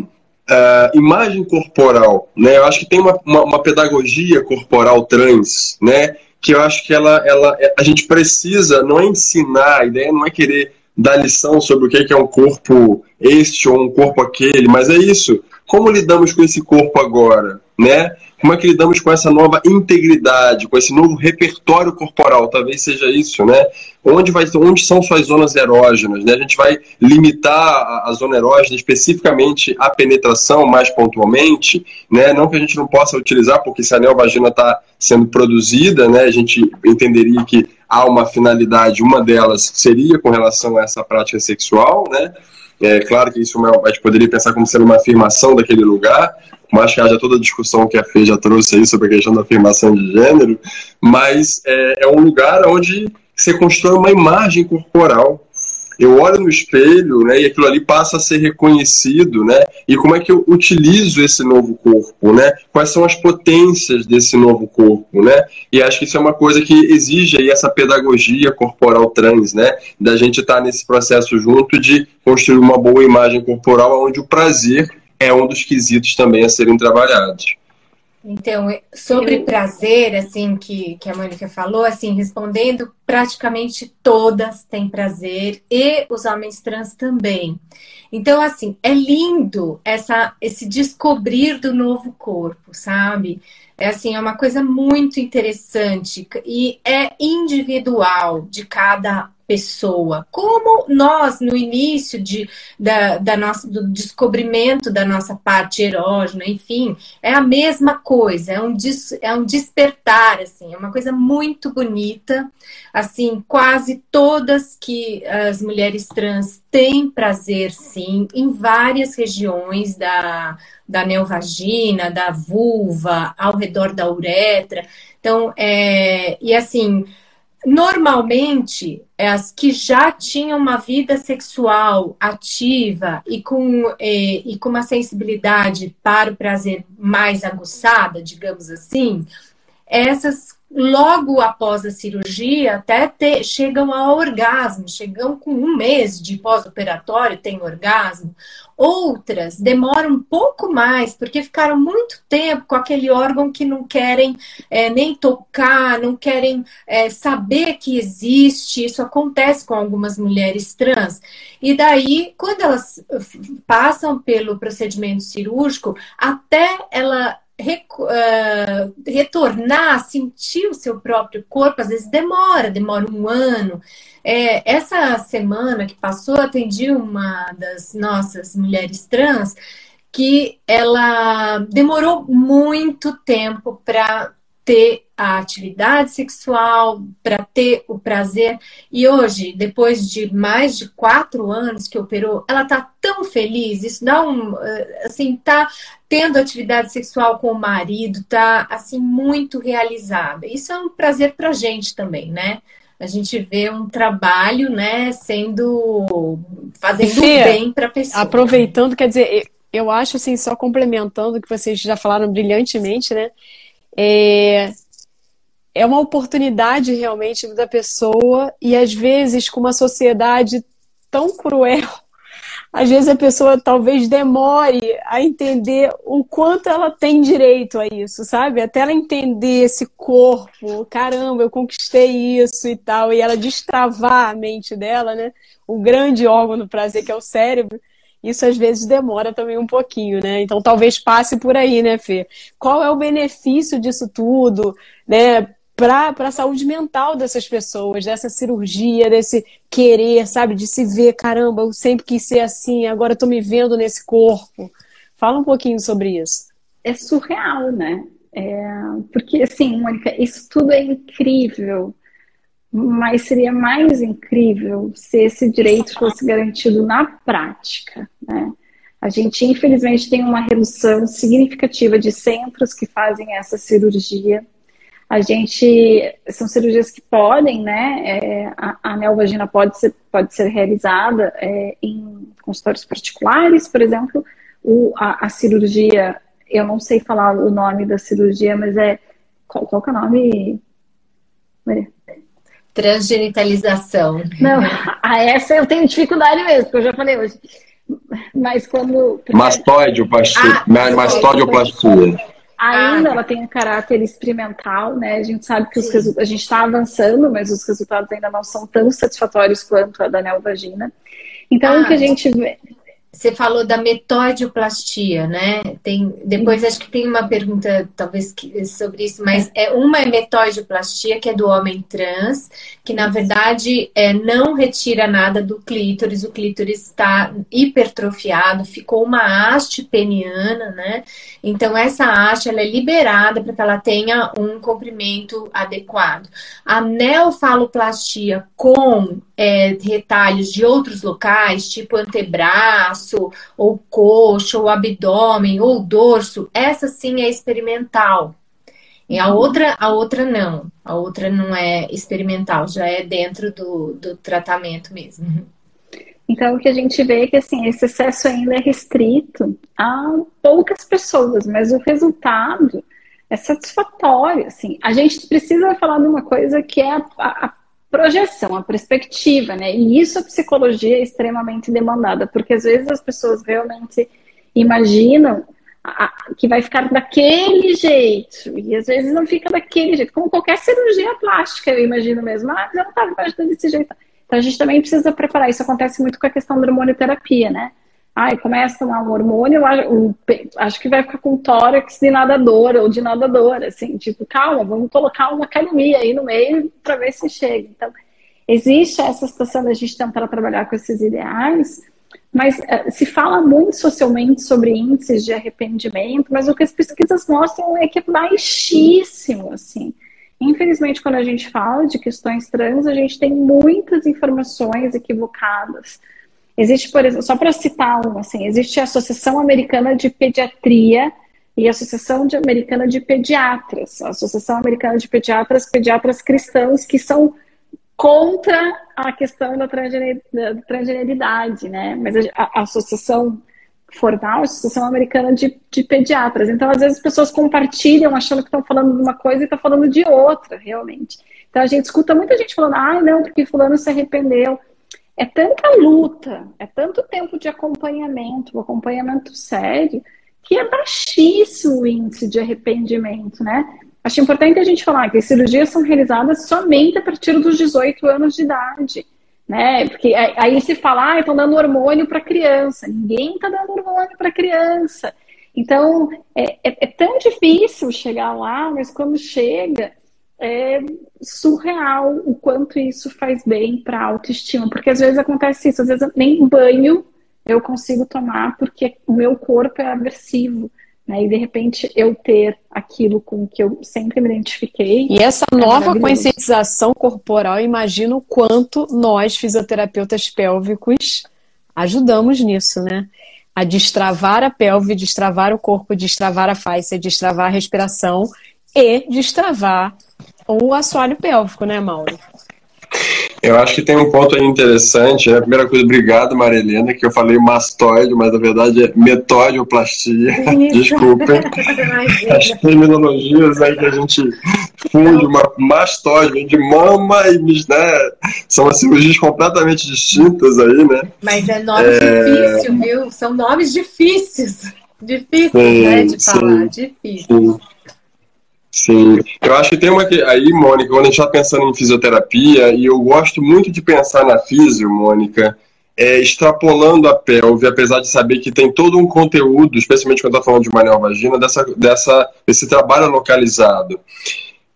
[SPEAKER 4] uh, imagem corporal, né? Eu acho que tem uma, uma, uma, pedagogia corporal trans, né? Que eu acho que ela, ela, a gente precisa, não é ensinar, a ideia não é querer dar lição sobre o que é um corpo este ou um corpo aquele, mas é isso. Como lidamos com esse corpo agora, né? Como é que lidamos com essa nova integridade, com esse novo repertório corporal? Talvez seja isso, né? Onde, vai, onde são suas zonas erógenas? Né? A gente vai limitar a, a zona erógena especificamente à penetração, mais pontualmente, né? Não que a gente não possa utilizar, porque se a neovagina está sendo produzida, né? A gente entenderia que há uma finalidade, uma delas seria com relação a essa prática sexual, né? É claro que isso é a gente poderia pensar como sendo uma afirmação daquele lugar, mas que haja toda a discussão que a Fê já trouxe aí sobre a questão da afirmação de gênero, mas é, é um lugar onde você constrói uma imagem corporal. Eu olho no espelho, né, e aquilo ali passa a ser reconhecido, né? E como é que eu utilizo esse novo corpo, né? Quais são as potências desse novo corpo, né? E acho que isso é uma coisa que exige aí essa pedagogia corporal trans, né? Da gente estar tá nesse processo junto de construir uma boa imagem corporal onde o prazer é um dos quesitos também a serem trabalhados.
[SPEAKER 3] Então, sobre prazer, assim, que, que a Mônica falou, assim, respondendo, praticamente todas têm prazer e os homens trans também. Então, assim, é lindo essa, esse descobrir do novo corpo, sabe? É assim, é uma coisa muito interessante e é individual de cada pessoa. Como nós, no início de, da, da nossa, do descobrimento da nossa parte erógena, enfim, é a mesma coisa, é um, des, é um despertar, assim, é uma coisa muito bonita. Assim, quase todas que as mulheres trans têm prazer, sim, em várias regiões da, da neovagina, da vulva, ao redor da uretra. Então, é, e assim, Normalmente, é as que já tinham uma vida sexual ativa e com, e, e com uma sensibilidade para o prazer mais aguçada, digamos assim, essas logo após a cirurgia até ter, chegam ao orgasmo, chegam com um mês de pós-operatório, tem orgasmo. Outras demoram um pouco mais, porque ficaram muito tempo com aquele órgão que não querem é, nem tocar, não querem é, saber que existe. Isso acontece com algumas mulheres trans. E daí, quando elas passam pelo procedimento cirúrgico, até ela uh, retornar, sentir o seu próprio corpo, às vezes demora, demora um ano. É, essa semana que passou, atendi uma das nossas mulheres trans que ela demorou muito tempo para ter a atividade sexual, para ter o prazer. E hoje, depois de mais de quatro anos que operou, ela tá tão feliz. Isso dá um, eh, assim, tá tendo atividade sexual com o marido, tá assim muito realizada. Isso é um prazer para gente também, né? A gente vê um trabalho, né, sendo fazendo Fê, bem para pessoa.
[SPEAKER 1] Aproveitando, quer dizer, eu acho assim, só complementando o que vocês já falaram brilhantemente, né? É, é uma oportunidade realmente da pessoa e às vezes com uma sociedade tão cruel, às vezes a pessoa talvez demore a entender o quanto ela tem direito a isso, sabe? Até ela entender esse corpo, caramba, eu conquistei isso e tal, e ela destravar a mente dela, né? O grande órgão do prazer que é o cérebro isso às vezes demora também um pouquinho, né? Então talvez passe por aí, né, Fê? Qual é o benefício disso tudo, né? Para a saúde mental dessas pessoas, dessa cirurgia, desse querer, sabe? De se ver, caramba, eu sempre quis ser assim, agora estou me vendo nesse corpo. Fala um pouquinho sobre isso.
[SPEAKER 2] É surreal, né? É, porque, assim, Mônica, isso tudo é incrível mas seria mais incrível se esse direito fosse garantido na prática. Né? A gente, infelizmente, tem uma redução significativa de centros que fazem essa cirurgia. A gente, são cirurgias que podem, né, é, a, a neovagina pode ser, pode ser realizada é, em consultórios particulares, por exemplo, o, a, a, cirurgia, eu não sei falar o nome da cirurgia, mas é, qual, qual é o nome?
[SPEAKER 3] Maria? Transgenitalização.
[SPEAKER 2] Não, a essa eu tenho dificuldade mesmo, porque eu já falei hoje. Mas quando.
[SPEAKER 4] Mastoideoplastia. Ah, mastoideoplastia.
[SPEAKER 2] Ainda ah. ela tem um caráter experimental, né? A gente sabe que os resultados. A gente está avançando, mas os resultados ainda não são tão satisfatórios quanto a da neovagina. Então, ah, o que a gente vê.
[SPEAKER 3] Você falou da metodioplastia, né? Tem, depois acho que tem uma pergunta, talvez, sobre isso, mas é uma é metodioplastia, que é do homem trans, que na verdade é, não retira nada do clítoris, o clítoris está hipertrofiado, ficou uma haste peniana, né? Então essa haste ela é liberada para que ela tenha um comprimento adequado. A neofaloplastia com é, retalhos de outros locais, tipo antebraço, ou coxa, ou abdômen, ou dorso, essa sim é experimental. E a outra, a outra não. A outra não é experimental, já é dentro do, do tratamento mesmo.
[SPEAKER 2] Então, o que a gente vê é que assim, esse excesso ainda é restrito a poucas pessoas, mas o resultado é satisfatório. Assim. A gente precisa falar de uma coisa que é a, a projeção, a perspectiva, né? E isso a psicologia é extremamente demandada, porque às vezes as pessoas realmente imaginam que vai ficar daquele jeito, e às vezes não fica daquele jeito, como qualquer cirurgia plástica, eu imagino mesmo, ah, eu não estava imaginando desse jeito. Então a gente também precisa preparar, isso acontece muito com a questão da hormonioterapia, né? Ai, começa um hormônio, acho que vai ficar com tórax de nadador ou de nadadora, assim, tipo, calma, vamos colocar uma academia aí no meio para ver se chega. Então, existe essa situação da gente tentar trabalhar com esses ideais, mas uh, se fala muito socialmente sobre índices de arrependimento, mas o que as pesquisas mostram é que é baixíssimo, assim. Infelizmente, quando a gente fala de questões trans, a gente tem muitas informações equivocadas Existe, por exemplo, só para citar uma, assim, existe a Associação Americana de Pediatria e a Associação de Americana de Pediatras. A Associação Americana de Pediatras, pediatras cristãos que são contra a questão da transgeneridade, né? Mas a, a associação formal, Associação Americana de, de Pediatras. Então, às vezes, as pessoas compartilham achando que estão falando de uma coisa e estão falando de outra, realmente. Então, a gente escuta muita gente falando, ah, não, porque fulano se arrependeu. É tanta luta, é tanto tempo de acompanhamento, um acompanhamento sério, que é baixíssimo o índice de arrependimento, né? Acho importante a gente falar que as cirurgias são realizadas somente a partir dos 18 anos de idade né? Porque aí se fala, ah, estão dando hormônio para criança. Ninguém está dando hormônio para criança. Então, é, é, é, tão difícil chegar lá, mas quando chega, é surreal o quanto isso faz bem para a autoestima. Porque às vezes acontece isso, às vezes nem banho eu consigo tomar porque o meu corpo é agressivo. Né? E de repente eu ter aquilo com que eu sempre me identifiquei.
[SPEAKER 1] E essa é nova conscientização corporal, imagino o quanto nós, fisioterapeutas pélvicos, ajudamos nisso, né? A destravar a pelve, destravar o corpo, destravar a face, destravar a respiração e destravar o assoalho pélvico, né, Mauro?
[SPEAKER 4] Eu acho que tem um ponto aí interessante, né? Primeira coisa, obrigado, Maria Helena, que eu falei mastoide, mas na verdade é metodioplastia. Desculpem. As terminologias aí que a gente funde, uma mastoide, de mama e né? São as cirurgias completamente distintas aí, né?
[SPEAKER 3] Mas é nome é... difícil, viu? São nomes difíceis. Difíceis, sim, né, de falar. Sim, difícil. Sim.
[SPEAKER 4] Sim, eu acho que tem uma que. Aí, Mônica, quando a gente está pensando em fisioterapia, e eu gosto muito de pensar na fisio, Mônica, é, extrapolando a pelve, apesar de saber que tem todo um conteúdo, especialmente quando está falando de manual vagina, dessa, dessa, desse trabalho localizado.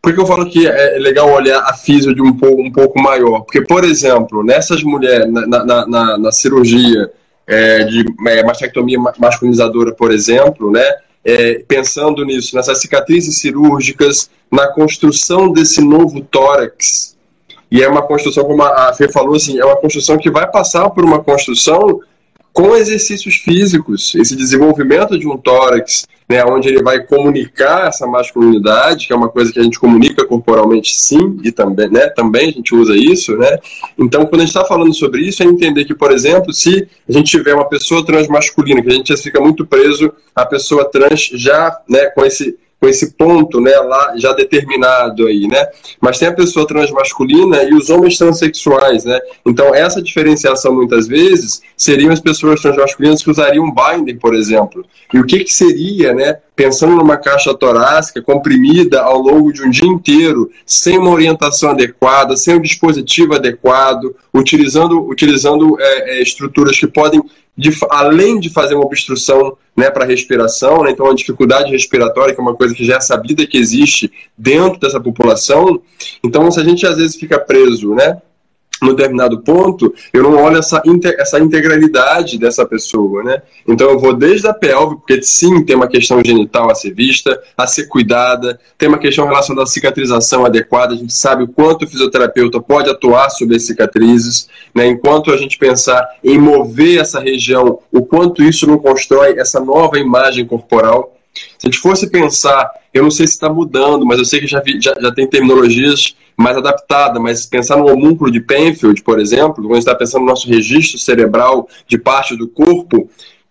[SPEAKER 4] Por que eu falo que é legal olhar a fisio de um pouco, um pouco maior? Porque, por exemplo, nessas mulheres, na, na, na, na cirurgia é, de é, mastectomia masculinizadora, por exemplo, né? É, pensando nisso, nessas cicatrizes cirúrgicas, na construção desse novo tórax. E é uma construção, como a Fê falou, assim, é uma construção que vai passar por uma construção com exercícios físicos, esse desenvolvimento de um tórax, né, onde ele vai comunicar essa masculinidade, que é uma coisa que a gente comunica corporalmente sim, e também, né, também a gente usa isso, né? Então, quando a gente está falando sobre isso, é entender que, por exemplo, se a gente tiver uma pessoa transmasculina, que a gente fica muito preso à pessoa trans já, né, com esse com esse ponto, né, lá já determinado aí, né? Mas tem a pessoa transmasculina e os homens transexuais, né? Então essa diferenciação muitas vezes seriam as pessoas transmasculinas que usariam binder, por exemplo. E o que que seria, né, pensando numa caixa torácica comprimida ao longo de um dia inteiro, sem uma orientação adequada, sem um dispositivo adequado, utilizando, utilizando é, é, estruturas que podem de, além de fazer uma obstrução né, para a respiração, né, então a dificuldade respiratória, que é uma coisa que já é sabida que existe dentro dessa população, então se a gente às vezes fica preso né, no determinado ponto, eu não olho essa, essa integralidade dessa pessoa, né? Então eu vou desde a pelve, porque sim, tem uma questão genital a ser vista, a ser cuidada, tem uma questão relacionada à cicatrização adequada, a gente sabe o quanto o fisioterapeuta pode atuar sobre as cicatrizes, né? Enquanto a gente pensar em mover essa região, o quanto isso não constrói essa nova imagem corporal. Se a gente fosse pensar, eu não sei se está mudando, mas eu sei que já, vi, já, já tem terminologias mais adaptada, mas pensar no homúnculo de Penfield, por exemplo, quando a gente está pensando no nosso registro cerebral de parte do corpo,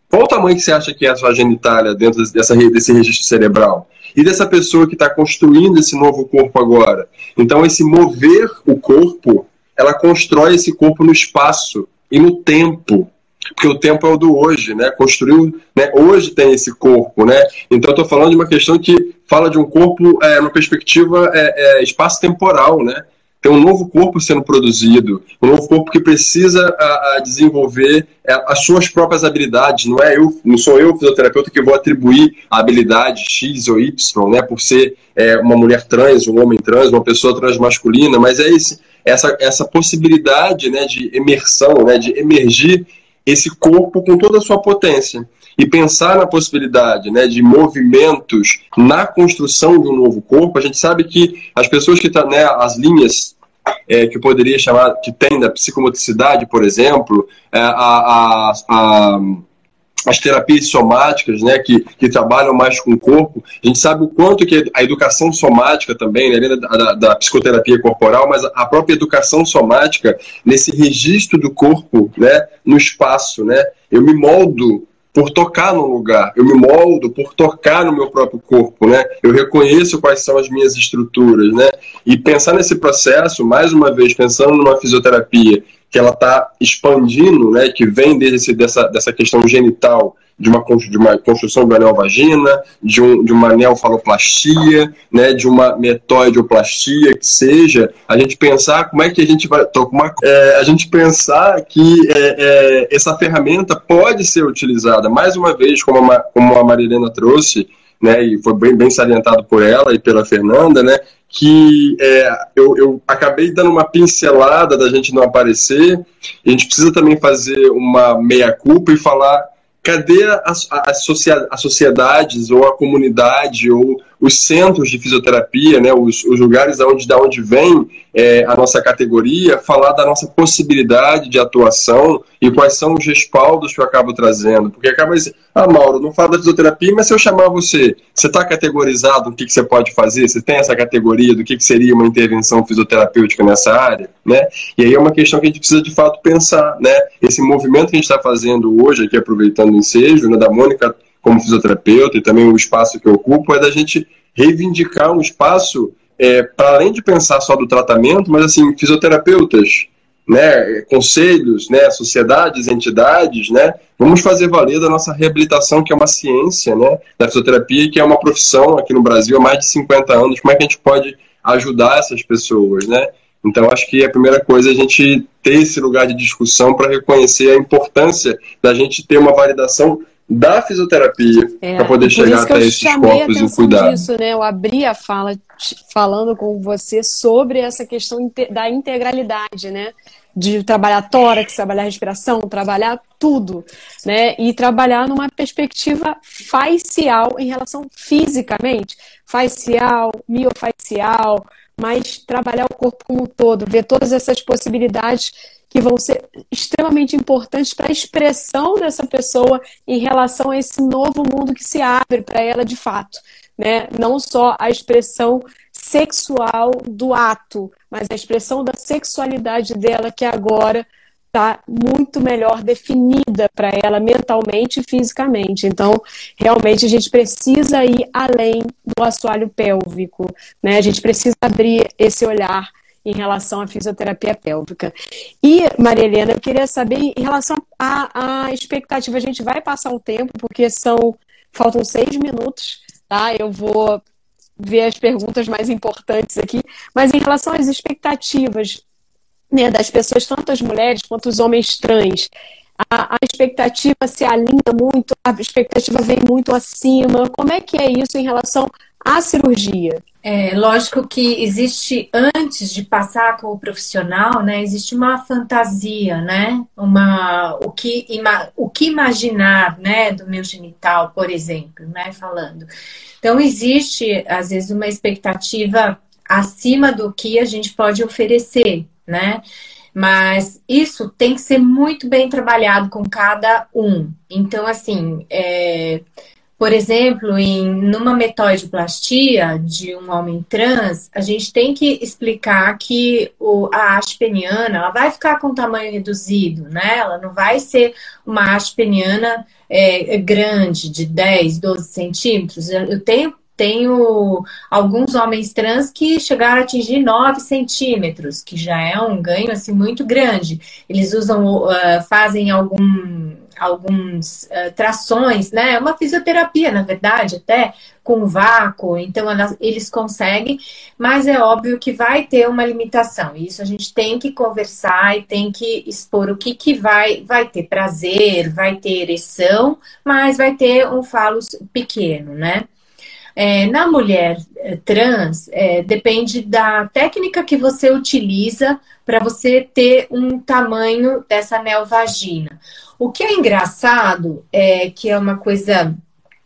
[SPEAKER 4] qual o tamanho que você acha que é a sua genitália dentro dessa, desse registro cerebral? E dessa pessoa que está construindo esse novo corpo agora? Então, esse mover o corpo, ela constrói esse corpo no espaço e no tempo porque o tempo é o do hoje, né? Construiu, né? Hoje tem esse corpo, né? Então estou falando de uma questão que fala de um corpo é, numa perspectiva é, é, espaço-temporal, né? Tem um novo corpo sendo produzido, um novo corpo que precisa a, a desenvolver é, as suas próprias habilidades. Não é eu, não sou eu, fisioterapeuta, que vou atribuir a habilidade X ou Y, né? Por ser é, uma mulher trans, um homem trans, uma pessoa transmasculina, mas é esse, essa, essa possibilidade, né? De emersão, né? De emergir esse corpo com toda a sua potência e pensar na possibilidade né, de movimentos na construção de um novo corpo, a gente sabe que as pessoas que estão, tá, né, as linhas é, que eu poderia chamar, que tem da psicomotricidade, por exemplo, é, a, a, a as terapias somáticas, né, que, que trabalham mais com o corpo, a gente sabe o quanto que a educação somática também, né, além da, da, da, psicoterapia corporal, mas a própria educação somática nesse registro do corpo, né, no espaço, né, eu me moldo por tocar no lugar, eu me moldo por tocar no meu próprio corpo, né? Eu reconheço quais são as minhas estruturas, né? E pensar nesse processo, mais uma vez, pensando numa fisioterapia que ela está expandindo, né? Que vem desse, dessa, dessa questão genital de uma, de uma construção do anel vagina, de, um, de uma neofaloplastia, né, de uma metoidioplastia, que seja, a gente pensar como é que a gente vai. Uma, é, a gente pensar que é, é, essa ferramenta pode ser utilizada, mais uma vez, como a, como a Marilena trouxe, né, e foi bem, bem salientado por ela e pela Fernanda, né, que é, eu, eu, acabei dando uma pincelada da gente não aparecer, a gente precisa também fazer uma meia-culpa e falar cadê as, as, as sociedades ou a comunidade ou os centros de fisioterapia, né, os, os lugares onde, da onde vem é, a nossa categoria, falar da nossa possibilidade de atuação e quais são os respaldos que eu acabo trazendo. Porque acaba dizendo, ah, Mauro, não fala da fisioterapia, mas se eu chamar você, você está categorizado no que, que você pode fazer? Você tem essa categoria do que, que seria uma intervenção fisioterapêutica nessa área? Né? E aí é uma questão que a gente precisa de fato pensar. Né? Esse movimento que a gente está fazendo hoje, aqui aproveitando o ensejo, né, da Mônica como fisioterapeuta e também o espaço que eu ocupo, é da gente reivindicar um espaço é, para além de pensar só do tratamento, mas assim, fisioterapeutas, né, conselhos, né, sociedades, entidades, né, vamos fazer valer da nossa reabilitação, que é uma ciência, né, da fisioterapia, que é uma profissão aqui no Brasil há mais de 50 anos, como é que a gente pode ajudar essas pessoas, né? Então, acho que a primeira coisa é a gente ter esse lugar de discussão para reconhecer a importância da gente ter uma validação da fisioterapia é, para poder chegar até esses corpos e cuidar. Disso,
[SPEAKER 1] né? Eu abri a fala falando com você sobre essa questão da integralidade, né? De trabalhar tórax, trabalhar respiração, trabalhar tudo, né? E trabalhar numa perspectiva facial em relação fisicamente, facial, miofacial, mas trabalhar o corpo como um todo, ver todas essas possibilidades que vão ser extremamente importantes para a expressão dessa pessoa em relação a esse novo mundo que se abre para ela de fato. Né? Não só a expressão sexual do ato, mas a expressão da sexualidade dela que agora está muito melhor definida para ela mentalmente e fisicamente. Então, realmente a gente precisa ir além do assoalho pélvico, né? A gente precisa abrir esse olhar em relação à fisioterapia pélvica. E, Maria Helena, eu queria saber em relação à, expectativa, a gente vai passar um tempo, porque são faltam seis minutos, tá? Eu vou ver as perguntas mais importantes aqui, mas em relação às expectativas né, das pessoas, tanto as mulheres quanto os homens trans, a, a, expectativa se alinha muito, a expectativa vem muito acima. Como é que é isso em relação à cirurgia?
[SPEAKER 3] É, lógico que existe, antes de passar com o profissional, né, existe uma fantasia, né, uma, o, que, ima, o que imaginar, né, do meu genital, por exemplo, né, falando. Então, existe, às vezes, uma expectativa acima do que a gente pode oferecer, né, mas isso tem que ser muito bem trabalhado com cada um. Então, assim, é, por exemplo, em numa metoidoplastia de um homem trans, a gente tem que explicar que o, a haste peniana ela vai ficar com tamanho reduzido, né? Ela não vai ser uma haste peniana é, grande, de 10, 12 centímetros. Eu tenho tenho alguns homens trans que chegaram a atingir 9 centímetros, que já é um ganho assim muito grande. Eles usam, uh, fazem algum alguns uh, trações, né? É uma fisioterapia, na verdade, até com vácuo, então eles conseguem, mas é óbvio que vai ter uma limitação. Isso a gente tem que conversar e tem que expor o que, que vai, vai ter prazer, vai ter ereção, mas vai ter um falo pequeno, né? É, na mulher é, trans, é, depende da técnica que você utiliza para você ter um tamanho dessa neovagina. O que é engraçado é que é uma coisa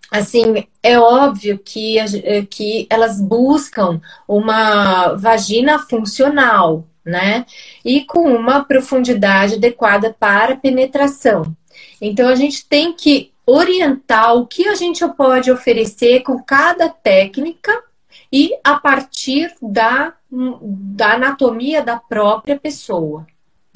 [SPEAKER 3] assim, é óbvio que, é, que elas buscam uma vagina funcional, né? E com uma profundidade adequada para penetração. Então a gente tem que orientar o que a gente pode oferecer com cada técnica e a partir da, da anatomia da própria pessoa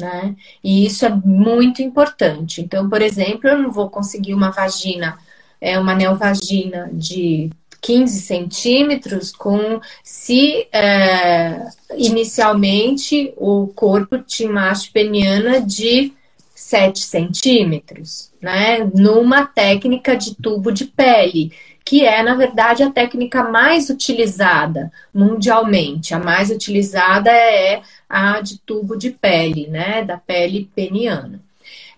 [SPEAKER 3] né? E isso é muito importante. Então, por exemplo, eu não vou conseguir uma vagina, é uma neovagina de 15 centímetros com se é, inicialmente o corpo tinha uma peniana de 7 centímetros, né? Numa técnica de tubo de pele, que é, na verdade, a técnica mais utilizada mundialmente. A mais utilizada é a de tubo de pele, né? Da pele peniana.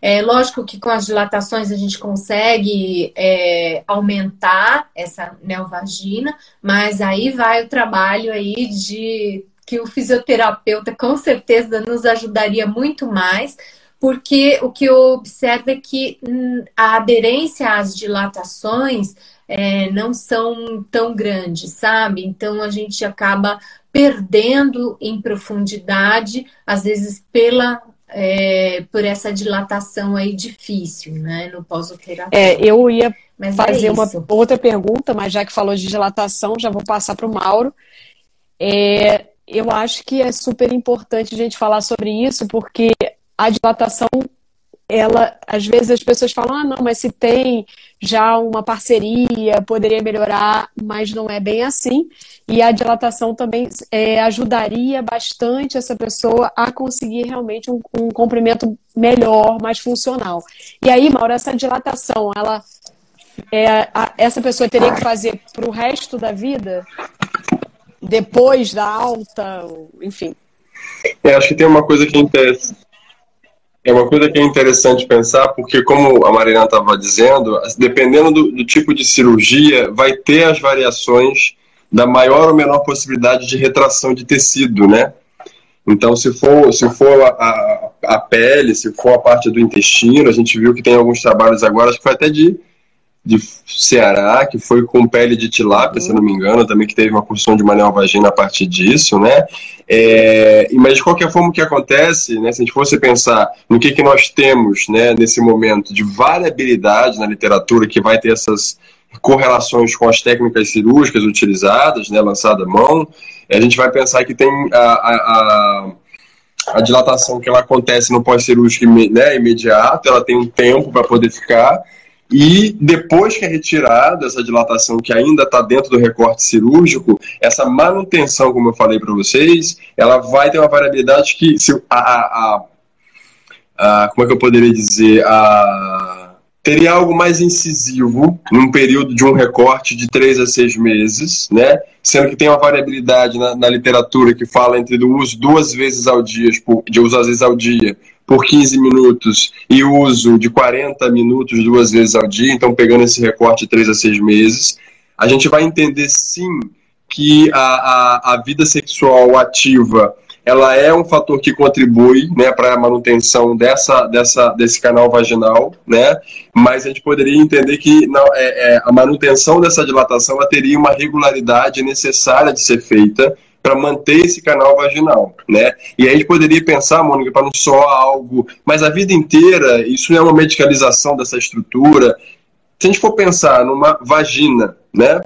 [SPEAKER 3] É lógico que com as dilatações a gente consegue é, aumentar essa neovagina, mas aí vai o trabalho aí de que o fisioterapeuta com certeza nos ajudaria muito mais, porque o que eu observo é que hum, a aderência às dilatações é, não são tão grandes, sabe? Então a gente acaba perdendo em profundidade, às vezes pela é, por essa dilatação aí difícil, né, no pós-operatório.
[SPEAKER 1] É, eu ia mas é fazer é uma outra pergunta, mas já que falou de dilatação, já vou passar para o Mauro. É, eu acho que é super importante a gente falar sobre isso, porque a dilatação, ela, às vezes as pessoas falam, ah, não, mas se tem já uma parceria, poderia melhorar, mas não é bem assim. E a dilatação também é, ajudaria bastante essa pessoa a conseguir realmente um, um comprimento melhor, mais funcional. E aí, Mauro, essa dilatação, ela é, a, essa pessoa teria que fazer para o resto da vida, depois da alta, enfim.
[SPEAKER 4] É, acho que tem uma coisa que interessa. É uma coisa que é interessante pensar, porque como a Marina estava dizendo, dependendo do, do tipo de cirurgia, vai ter as variações da maior ou menor possibilidade de retração de tecido, né? Então, se for, se for a, a, a, pele, se for a parte do intestino, a gente viu que tem alguns trabalhos agora, acho que foi até de, de Ceará, que foi com pele de tilápia, se não me engano, também que teve uma porção de uma vagina a partir disso, né? É, mas de qualquer forma, o que acontece, né, se a gente fosse pensar no que, que nós temos né, nesse momento de variabilidade na literatura, que vai ter essas correlações com as técnicas cirúrgicas utilizadas, né, lançada à mão, a gente vai pensar que tem a, a, a, dilatação que ela acontece no pós-cirúrgico né, imediato, ela tem um tempo para poder ficar, e depois que é retirada essa dilatação que ainda está dentro do recorte cirúrgico, essa manutenção, como eu falei para vocês, ela vai ter uma variabilidade que se a, a, a, a como é que eu poderia dizer a teria algo mais incisivo num período de um recorte de três a seis meses, né? Sendo que tem uma variabilidade na, na literatura que fala entre o uso duas vezes ao dia, por, de uso às vezes ao dia, por 15 minutos e uso de 40 minutos duas vezes ao dia, então pegando esse recorte de três a seis meses, a gente vai entender sim que a, a, a vida sexual ativa ela é um fator que contribui né, para a manutenção dessa, dessa, desse canal vaginal, né? mas a gente poderia entender que não, é, é, a manutenção dessa dilatação teria uma regularidade necessária de ser feita para manter esse canal vaginal, né? E aí a gente poderia pensar, Mônica, para não só algo, mas a vida inteira, isso é uma medicalização dessa estrutura. Se a gente for pensar numa vagina, né,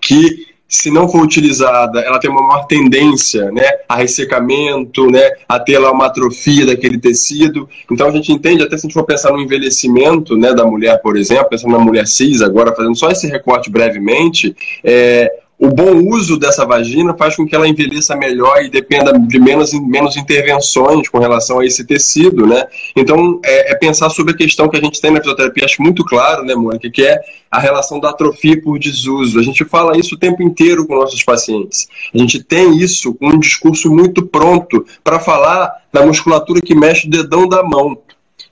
[SPEAKER 4] que se não for utilizada, ela tem uma maior tendência né, a ressecamento, né, a ter lá uma atrofia daquele tecido. Então a gente entende, até se a gente for pensar no envelhecimento né, da mulher, por exemplo, pensando na mulher cis agora, fazendo só esse recorte brevemente, é, o bom uso dessa vagina faz com que ela envelheça melhor e dependa de menos, menos intervenções com relação a esse tecido, né? Então, é, é, pensar sobre a questão que a gente tem na fisioterapia, acho muito claro, né, Mônica, que é a relação da atrofia por desuso. A gente fala isso o tempo inteiro com nossos pacientes. A gente tem isso com um discurso muito pronto para falar da musculatura que mexe o dedão da mão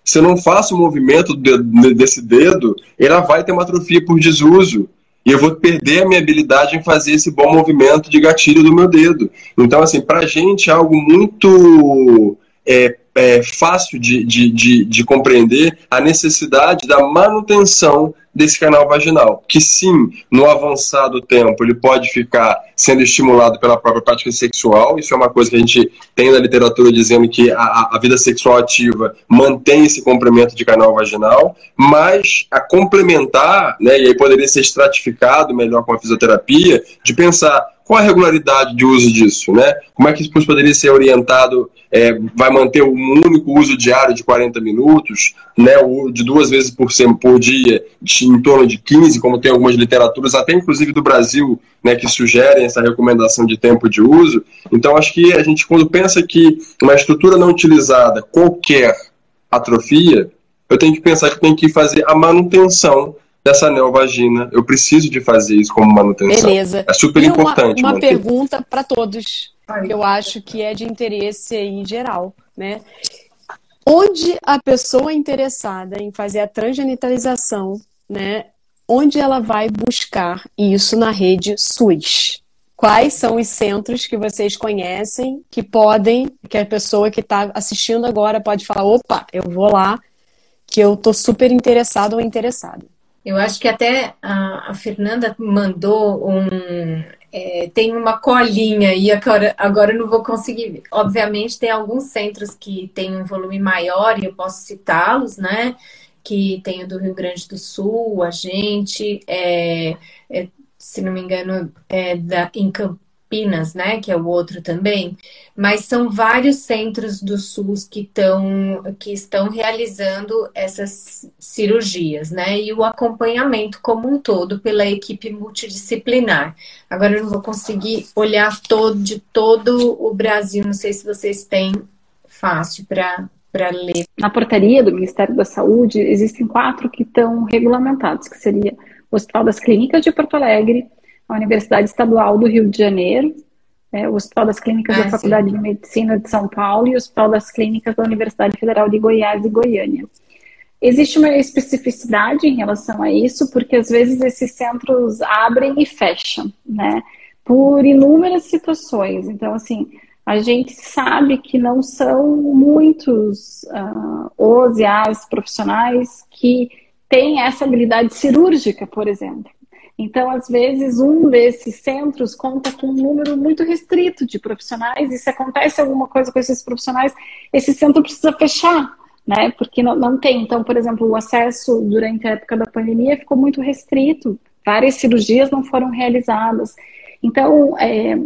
[SPEAKER 4] se eu não faço o movimento desse dedo, ela vai ter uma atrofia por desuso e eu vou perder a minha habilidade em fazer esse bom movimento de gatilho do meu dedo. Então, assim, para a gente é algo muito é, é, fácil de, de, de, de, compreender a necessidade da manutenção desse canal vaginal, que sim, no avançado tempo, ele pode ficar sendo estimulado pela própria prática sexual, isso é uma coisa que a gente tem na literatura dizendo que a, a vida sexual ativa mantém esse comprimento de canal vaginal, mas a complementar, né, e aí poderia ser estratificado melhor com a fisioterapia, de pensar qual a regularidade de uso disso, né? Como é que isso poderia ser orientado? É, vai manter um único uso diário de 40 minutos, né? O, de duas vezes por, por dia, de, em torno de 15, como tem algumas literaturas, até inclusive do Brasil, né? Que sugerem essa recomendação de tempo de uso. Então, acho que a gente, quando pensa que uma estrutura não utilizada, qualquer atrofia, eu tenho que pensar que tem que fazer a manutenção dessa neovagina. Eu preciso de fazer isso como manutenção.
[SPEAKER 1] Beleza.
[SPEAKER 4] É super
[SPEAKER 1] e
[SPEAKER 4] importante.
[SPEAKER 1] Uma, uma pergunta para todos. Eu acho que é de interesse em geral, né? Onde a pessoa interessada em fazer a transgenitalização, né? Onde ela vai buscar isso na rede SUS? Quais são os centros que vocês conhecem que podem, que a pessoa que está assistindo agora pode falar, opa, eu vou lá, que eu tô super interessado ou interessada.
[SPEAKER 3] Eu acho que até a, a Fernanda mandou um. É, tem uma colinha e agora, agora eu não vou conseguir. Obviamente, tem alguns centros que têm um volume maior e eu posso citá-los, né? Que tem o do Rio Grande do Sul, a gente, é, é, se não me engano, é da, em Campo Campinas, né, que é o outro também, mas são vários centros do SUS que, estão que estão realizando essas cirurgias, né, e o acompanhamento como um todo pela equipe multidisciplinar. Agora eu não vou conseguir olhar todo de todo o Brasil, não sei se vocês têm fácil para ler.
[SPEAKER 2] Na portaria do Ministério da Saúde existem quatro que estão regulamentados, que seria o Hospital das Clínicas de Porto Alegre, a Universidade Estadual do Rio de Janeiro, é, o Hospital das Clínicas ah, da Faculdade sim. de Medicina de São Paulo e o Hospital das Clínicas da Universidade Federal de Goiás e Goiânia. Existe uma especificidade em relação a isso, porque às vezes esses centros abrem e fecham, né? Por inúmeras situações. Então, assim, a gente sabe que não são muitos uh, os e as profissionais que têm essa habilidade cirúrgica, por exemplo. Então, às vezes, um desses centros conta com um número muito restrito de profissionais, e se acontece alguma coisa com esses profissionais, esse centro precisa fechar, né? Porque não, não tem. Então, por exemplo, o acesso durante a época da pandemia ficou muito restrito, várias cirurgias não foram realizadas. Então, é,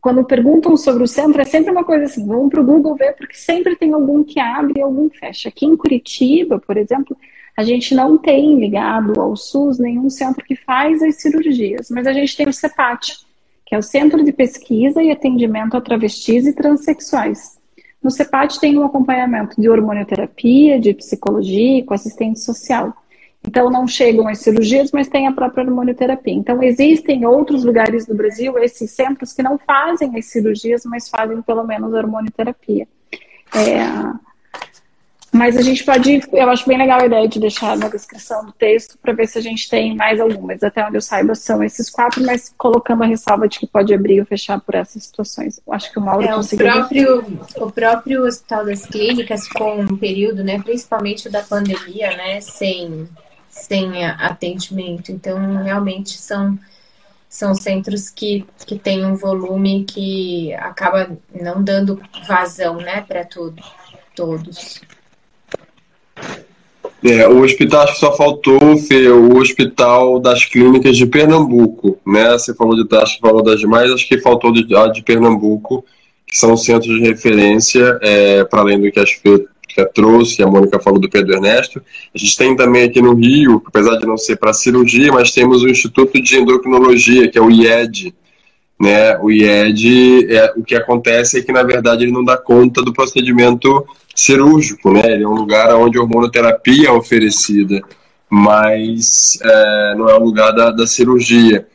[SPEAKER 2] quando perguntam sobre o centro, é sempre uma coisa assim: vamos para o Google ver, porque sempre tem algum que abre e algum fecha. Aqui em Curitiba, por exemplo a gente não tem ligado ao SUS nenhum centro que faz as cirurgias, mas a gente tem o CEPAT, que é o Centro de Pesquisa e Atendimento a Travestis e Transsexuais. No CEPAT tem um acompanhamento de hormonioterapia, de psicologia com assistente social. Então não chegam as cirurgias, mas tem a própria hormonioterapia. Então existem outros lugares do Brasil, esses centros que não fazem as cirurgias, mas fazem pelo menos a hormonioterapia. É, mas a gente pode, eu acho bem legal a ideia de deixar na descrição do texto para ver se a gente tem mais algumas. Até onde eu saiba são esses quatro, mas colocando a ressalva de que pode abrir ou fechar por essas situações. Eu acho que o Mauro
[SPEAKER 3] é,
[SPEAKER 2] conseguiu.
[SPEAKER 3] O próprio, o próprio Hospital das Clínicas com um período, né, principalmente da pandemia, né, sem, sem atendimento. Então, realmente são são centros que, que têm um volume que acaba não dando vazão, né, para tudo, todos.
[SPEAKER 4] É, o hospital, acho que só faltou, Fê, o hospital das clínicas de Pernambuco, né? Você falou de que falou das demais, acho que faltou de, a de Pernambuco, que são centros de referência, é, para além do que a Fê trouxe, a Mônica falou do Pedro Ernesto. A gente tem também aqui no Rio, apesar de não ser para cirurgia, mas temos o Instituto de Endocrinologia, que é o IED, né? O IED, é, o que acontece é que, na verdade, ele não dá conta do procedimento cirúrgico, né? Ele é um lugar onde a hormonoterapia é oferecida, mas é, não é o lugar da, da cirurgia.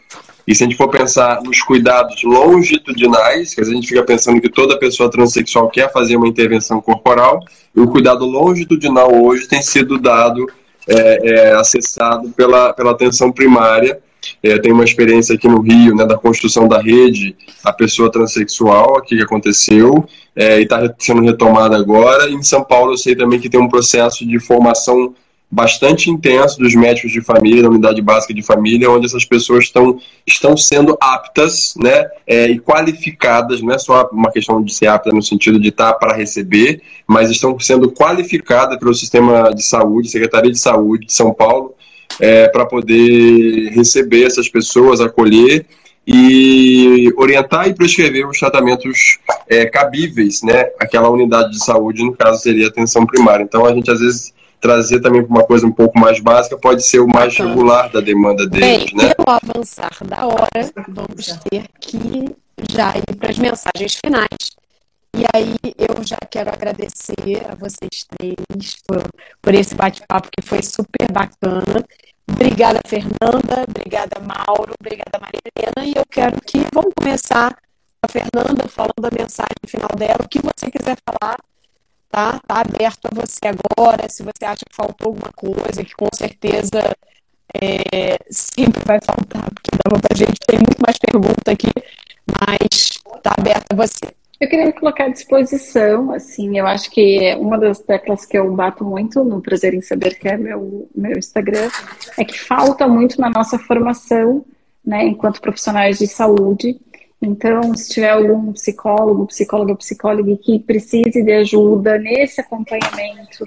[SPEAKER 4] E se a gente for pensar nos cuidados longitudinais, que a gente fica pensando que toda pessoa transexual quer fazer uma intervenção corporal, e o cuidado longitudinal hoje tem sido dado, é, é, acessado pela, pela atenção primária, é, tem uma experiência aqui no Rio, né, da construção da rede, a pessoa transexual, aqui que aconteceu, é, e está sendo retomada agora. Em São Paulo, eu sei também que tem um processo de formação bastante intenso dos médicos de família, da unidade básica de família, onde essas pessoas estão, estão sendo aptas né, é, e qualificadas, não é só uma questão de ser apta no sentido de estar para receber, mas estão sendo qualificadas pelo sistema de saúde, Secretaria de Saúde de São Paulo, é, para poder receber essas pessoas, acolher e orientar e prescrever os tratamentos é, cabíveis, né? Aquela unidade de saúde, no caso, seria atenção primária. Então, a gente às vezes trazer também para uma coisa um pouco mais básica pode ser o mais Bacana. regular da demanda deles,
[SPEAKER 1] Bem, né? Pelo avançar da hora, vamos ter que já ir para as mensagens finais. E aí eu já quero agradecer a vocês três por, por esse bate-papo que foi super bacana. Obrigada, Fernanda. Obrigada, Mauro. Obrigada, Maria Helena. E eu quero que vamos começar a Fernanda falando a mensagem final dela. O que você quiser falar, tá? Tá aberto a você agora. Se você acha que faltou alguma coisa, que com certeza é, sempre vai faltar, porque dava pra gente ter muito mais perguntas aqui, mas tá aberto a você.
[SPEAKER 2] Eu queria me colocar à disposição, assim, eu acho que uma das teclas que eu bato muito no Prazer em Saber, que é meu, meu Instagram, é que falta muito na nossa formação, né, enquanto profissionais de saúde. Então, se tiver algum psicólogo, psicóloga, psicóloga que precise de ajuda nesse acompanhamento,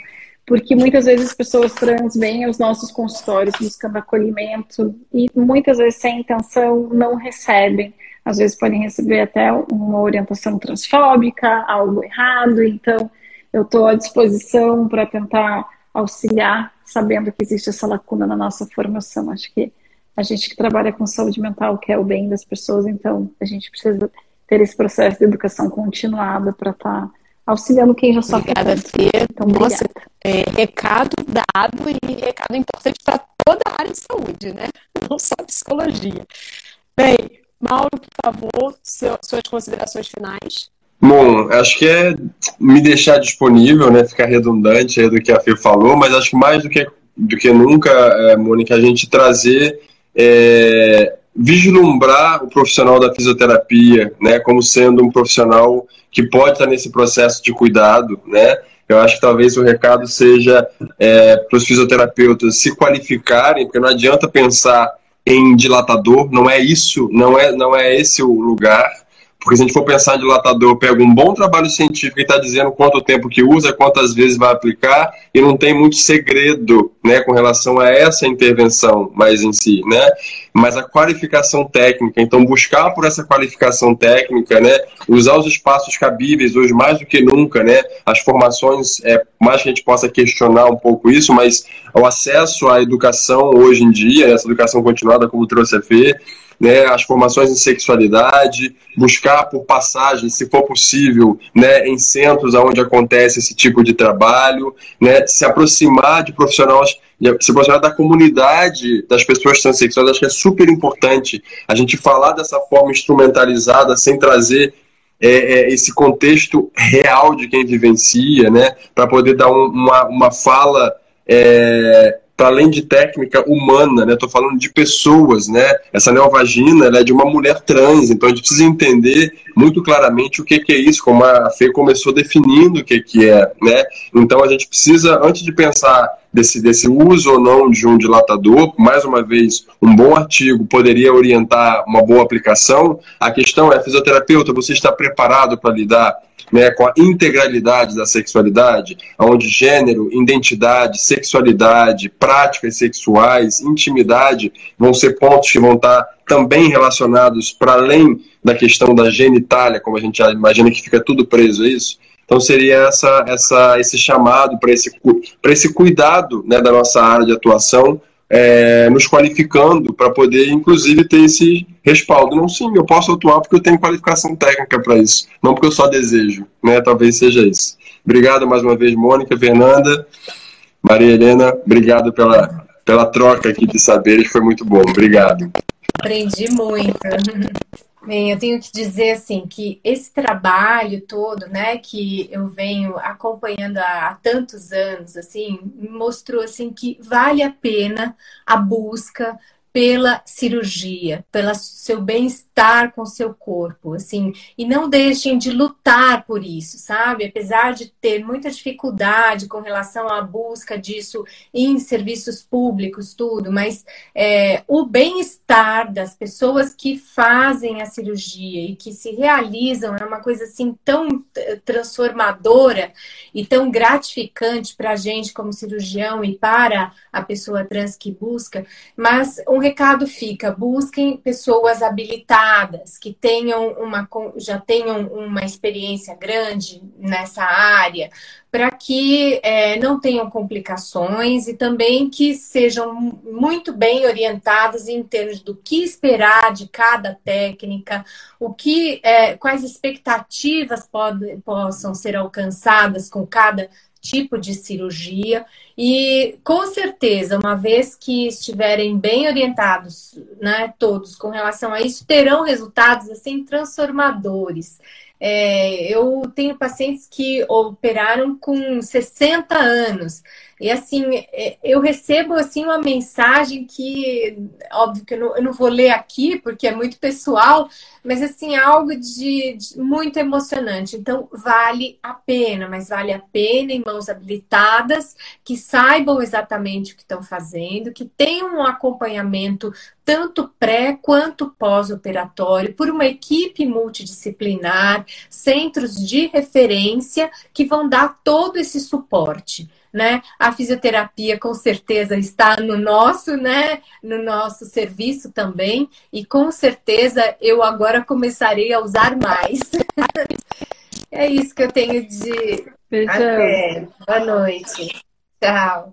[SPEAKER 2] porque muitas vezes as pessoas trans vêm aos nossos consultórios buscando acolhimento e muitas vezes sem intenção não recebem às vezes podem receber até uma orientação transfóbica, algo errado, então eu estou à disposição para tentar auxiliar, sabendo que existe essa lacuna na nossa formação. Acho que a gente que trabalha com saúde mental quer o bem das pessoas, então a gente precisa ter esse processo de educação continuada para estar tá auxiliando quem já sofre.
[SPEAKER 1] Obrigada, Fê. Então, Nossa, é, recado dado e recado importante para toda a área de saúde, né? Não só psicologia. Bem, Mauro, por favor, seu, suas considerações finais.
[SPEAKER 4] Bom, acho que é me deixar disponível, né? Ficar redundante aí do que a Fê falou, mas acho que mais do que, do que nunca, é, Mônica, a gente trazer, é, vislumbrar o profissional da fisioterapia, né? Como sendo um profissional que pode estar nesse processo de cuidado, né? Eu acho que talvez o recado seja é, para os fisioterapeutas se qualificarem, porque não adianta pensar em dilatador, não é isso, não é, não é esse o lugar. Porque se a gente for pensar em dilatador, pega um bom trabalho científico e está dizendo quanto tempo que usa, quantas vezes vai aplicar, e não tem muito segredo né, com relação a essa intervenção mais em si, né? Mas a qualificação técnica, então buscar por essa qualificação técnica, né, usar os espaços cabíveis hoje mais do que nunca, né? As formações, é, mais que a gente possa questionar um pouco isso, mas o acesso à educação hoje em dia, essa educação continuada, como trouxe a Fê, né, as formações em sexualidade, buscar por passagem, se for possível, né, em centros onde acontece esse tipo de trabalho, né, se aproximar de profissionais se aproximar da comunidade das pessoas transexuais, acho que é super importante a gente falar dessa forma instrumentalizada, sem trazer é, é, esse contexto real de quem vivencia, né, para poder dar um, uma, uma fala é, para além de técnica humana, né? Estou falando de pessoas, né? Essa neovagina ela é de uma mulher trans, então a gente precisa entender muito claramente o que, que é isso, como a Fê começou definindo o que, que é, né? Então a gente precisa, antes de pensar desse, desse uso ou não de um dilatador, mais uma vez, um bom artigo poderia orientar uma boa aplicação. A questão é, fisioterapeuta, você está preparado para lidar né, com a integralidade da sexualidade, onde gênero, identidade, sexualidade, práticas sexuais, intimidade vão ser pontos que vão estar também relacionados para além da questão da genitália, como a gente imagina que fica tudo preso a isso. Então seria essa, essa, esse chamado para esse, esse cuidado né, da nossa área de atuação é, nos qualificando para poder, inclusive, ter esse respaldo. Não, sim, eu posso atuar porque eu tenho qualificação técnica para isso, não porque eu só desejo, né? Talvez seja isso. Obrigado mais uma vez, Mônica, Fernanda, Maria Helena, obrigado pela, pela troca aqui de saberes, foi muito bom. Obrigado.
[SPEAKER 3] Aprendi muito. Bem, eu tenho que dizer assim que esse trabalho todo, né, que eu venho acompanhando há, há, tantos anos, assim, mostrou assim que vale a pena a busca pela cirurgia, pelo seu bem-estar com seu corpo, assim, e não deixem de lutar por isso, sabe? Apesar de ter muita dificuldade com relação à busca disso em serviços públicos, tudo, mas é, o bem-estar das pessoas que fazem a cirurgia e que se realizam é uma coisa assim tão transformadora e tão gratificante para a gente como cirurgião e para a pessoa trans que busca, mas um recado fica: busquem pessoas habilitadas que tenham uma já tenham uma experiência grande nessa área, para que é, não tenham complicações e também que sejam muito bem orientadas em termos do que esperar de cada técnica, o que, é, quais expectativas pode, possam ser alcançadas com cada tipo de cirurgia e com certeza, uma vez que estiverem bem orientados, né, todos com relação a isso, terão resultados assim transformadores. É, eu tenho pacientes que operaram com 60 anos. E assim, é, eu recebo assim uma mensagem que, óbvio que eu não, eu não vou ler aqui, porque é muito pessoal, mas assim, é algo de, de, muito emocionante. Então, vale a pena, mas vale a pena em mãos habilitadas, que saibam exatamente o que estão fazendo, que tenham um acompanhamento tanto pré quanto pós-operatório, por uma equipe multidisciplinar, centros de referência que vão dar todo esse suporte. Né? A fisioterapia com certeza está no nosso, né, no nosso serviço também, e com certeza eu agora começarei a usar mais. é isso que eu tenho de
[SPEAKER 2] Beijão. Até.
[SPEAKER 3] Boa noite. Tchau.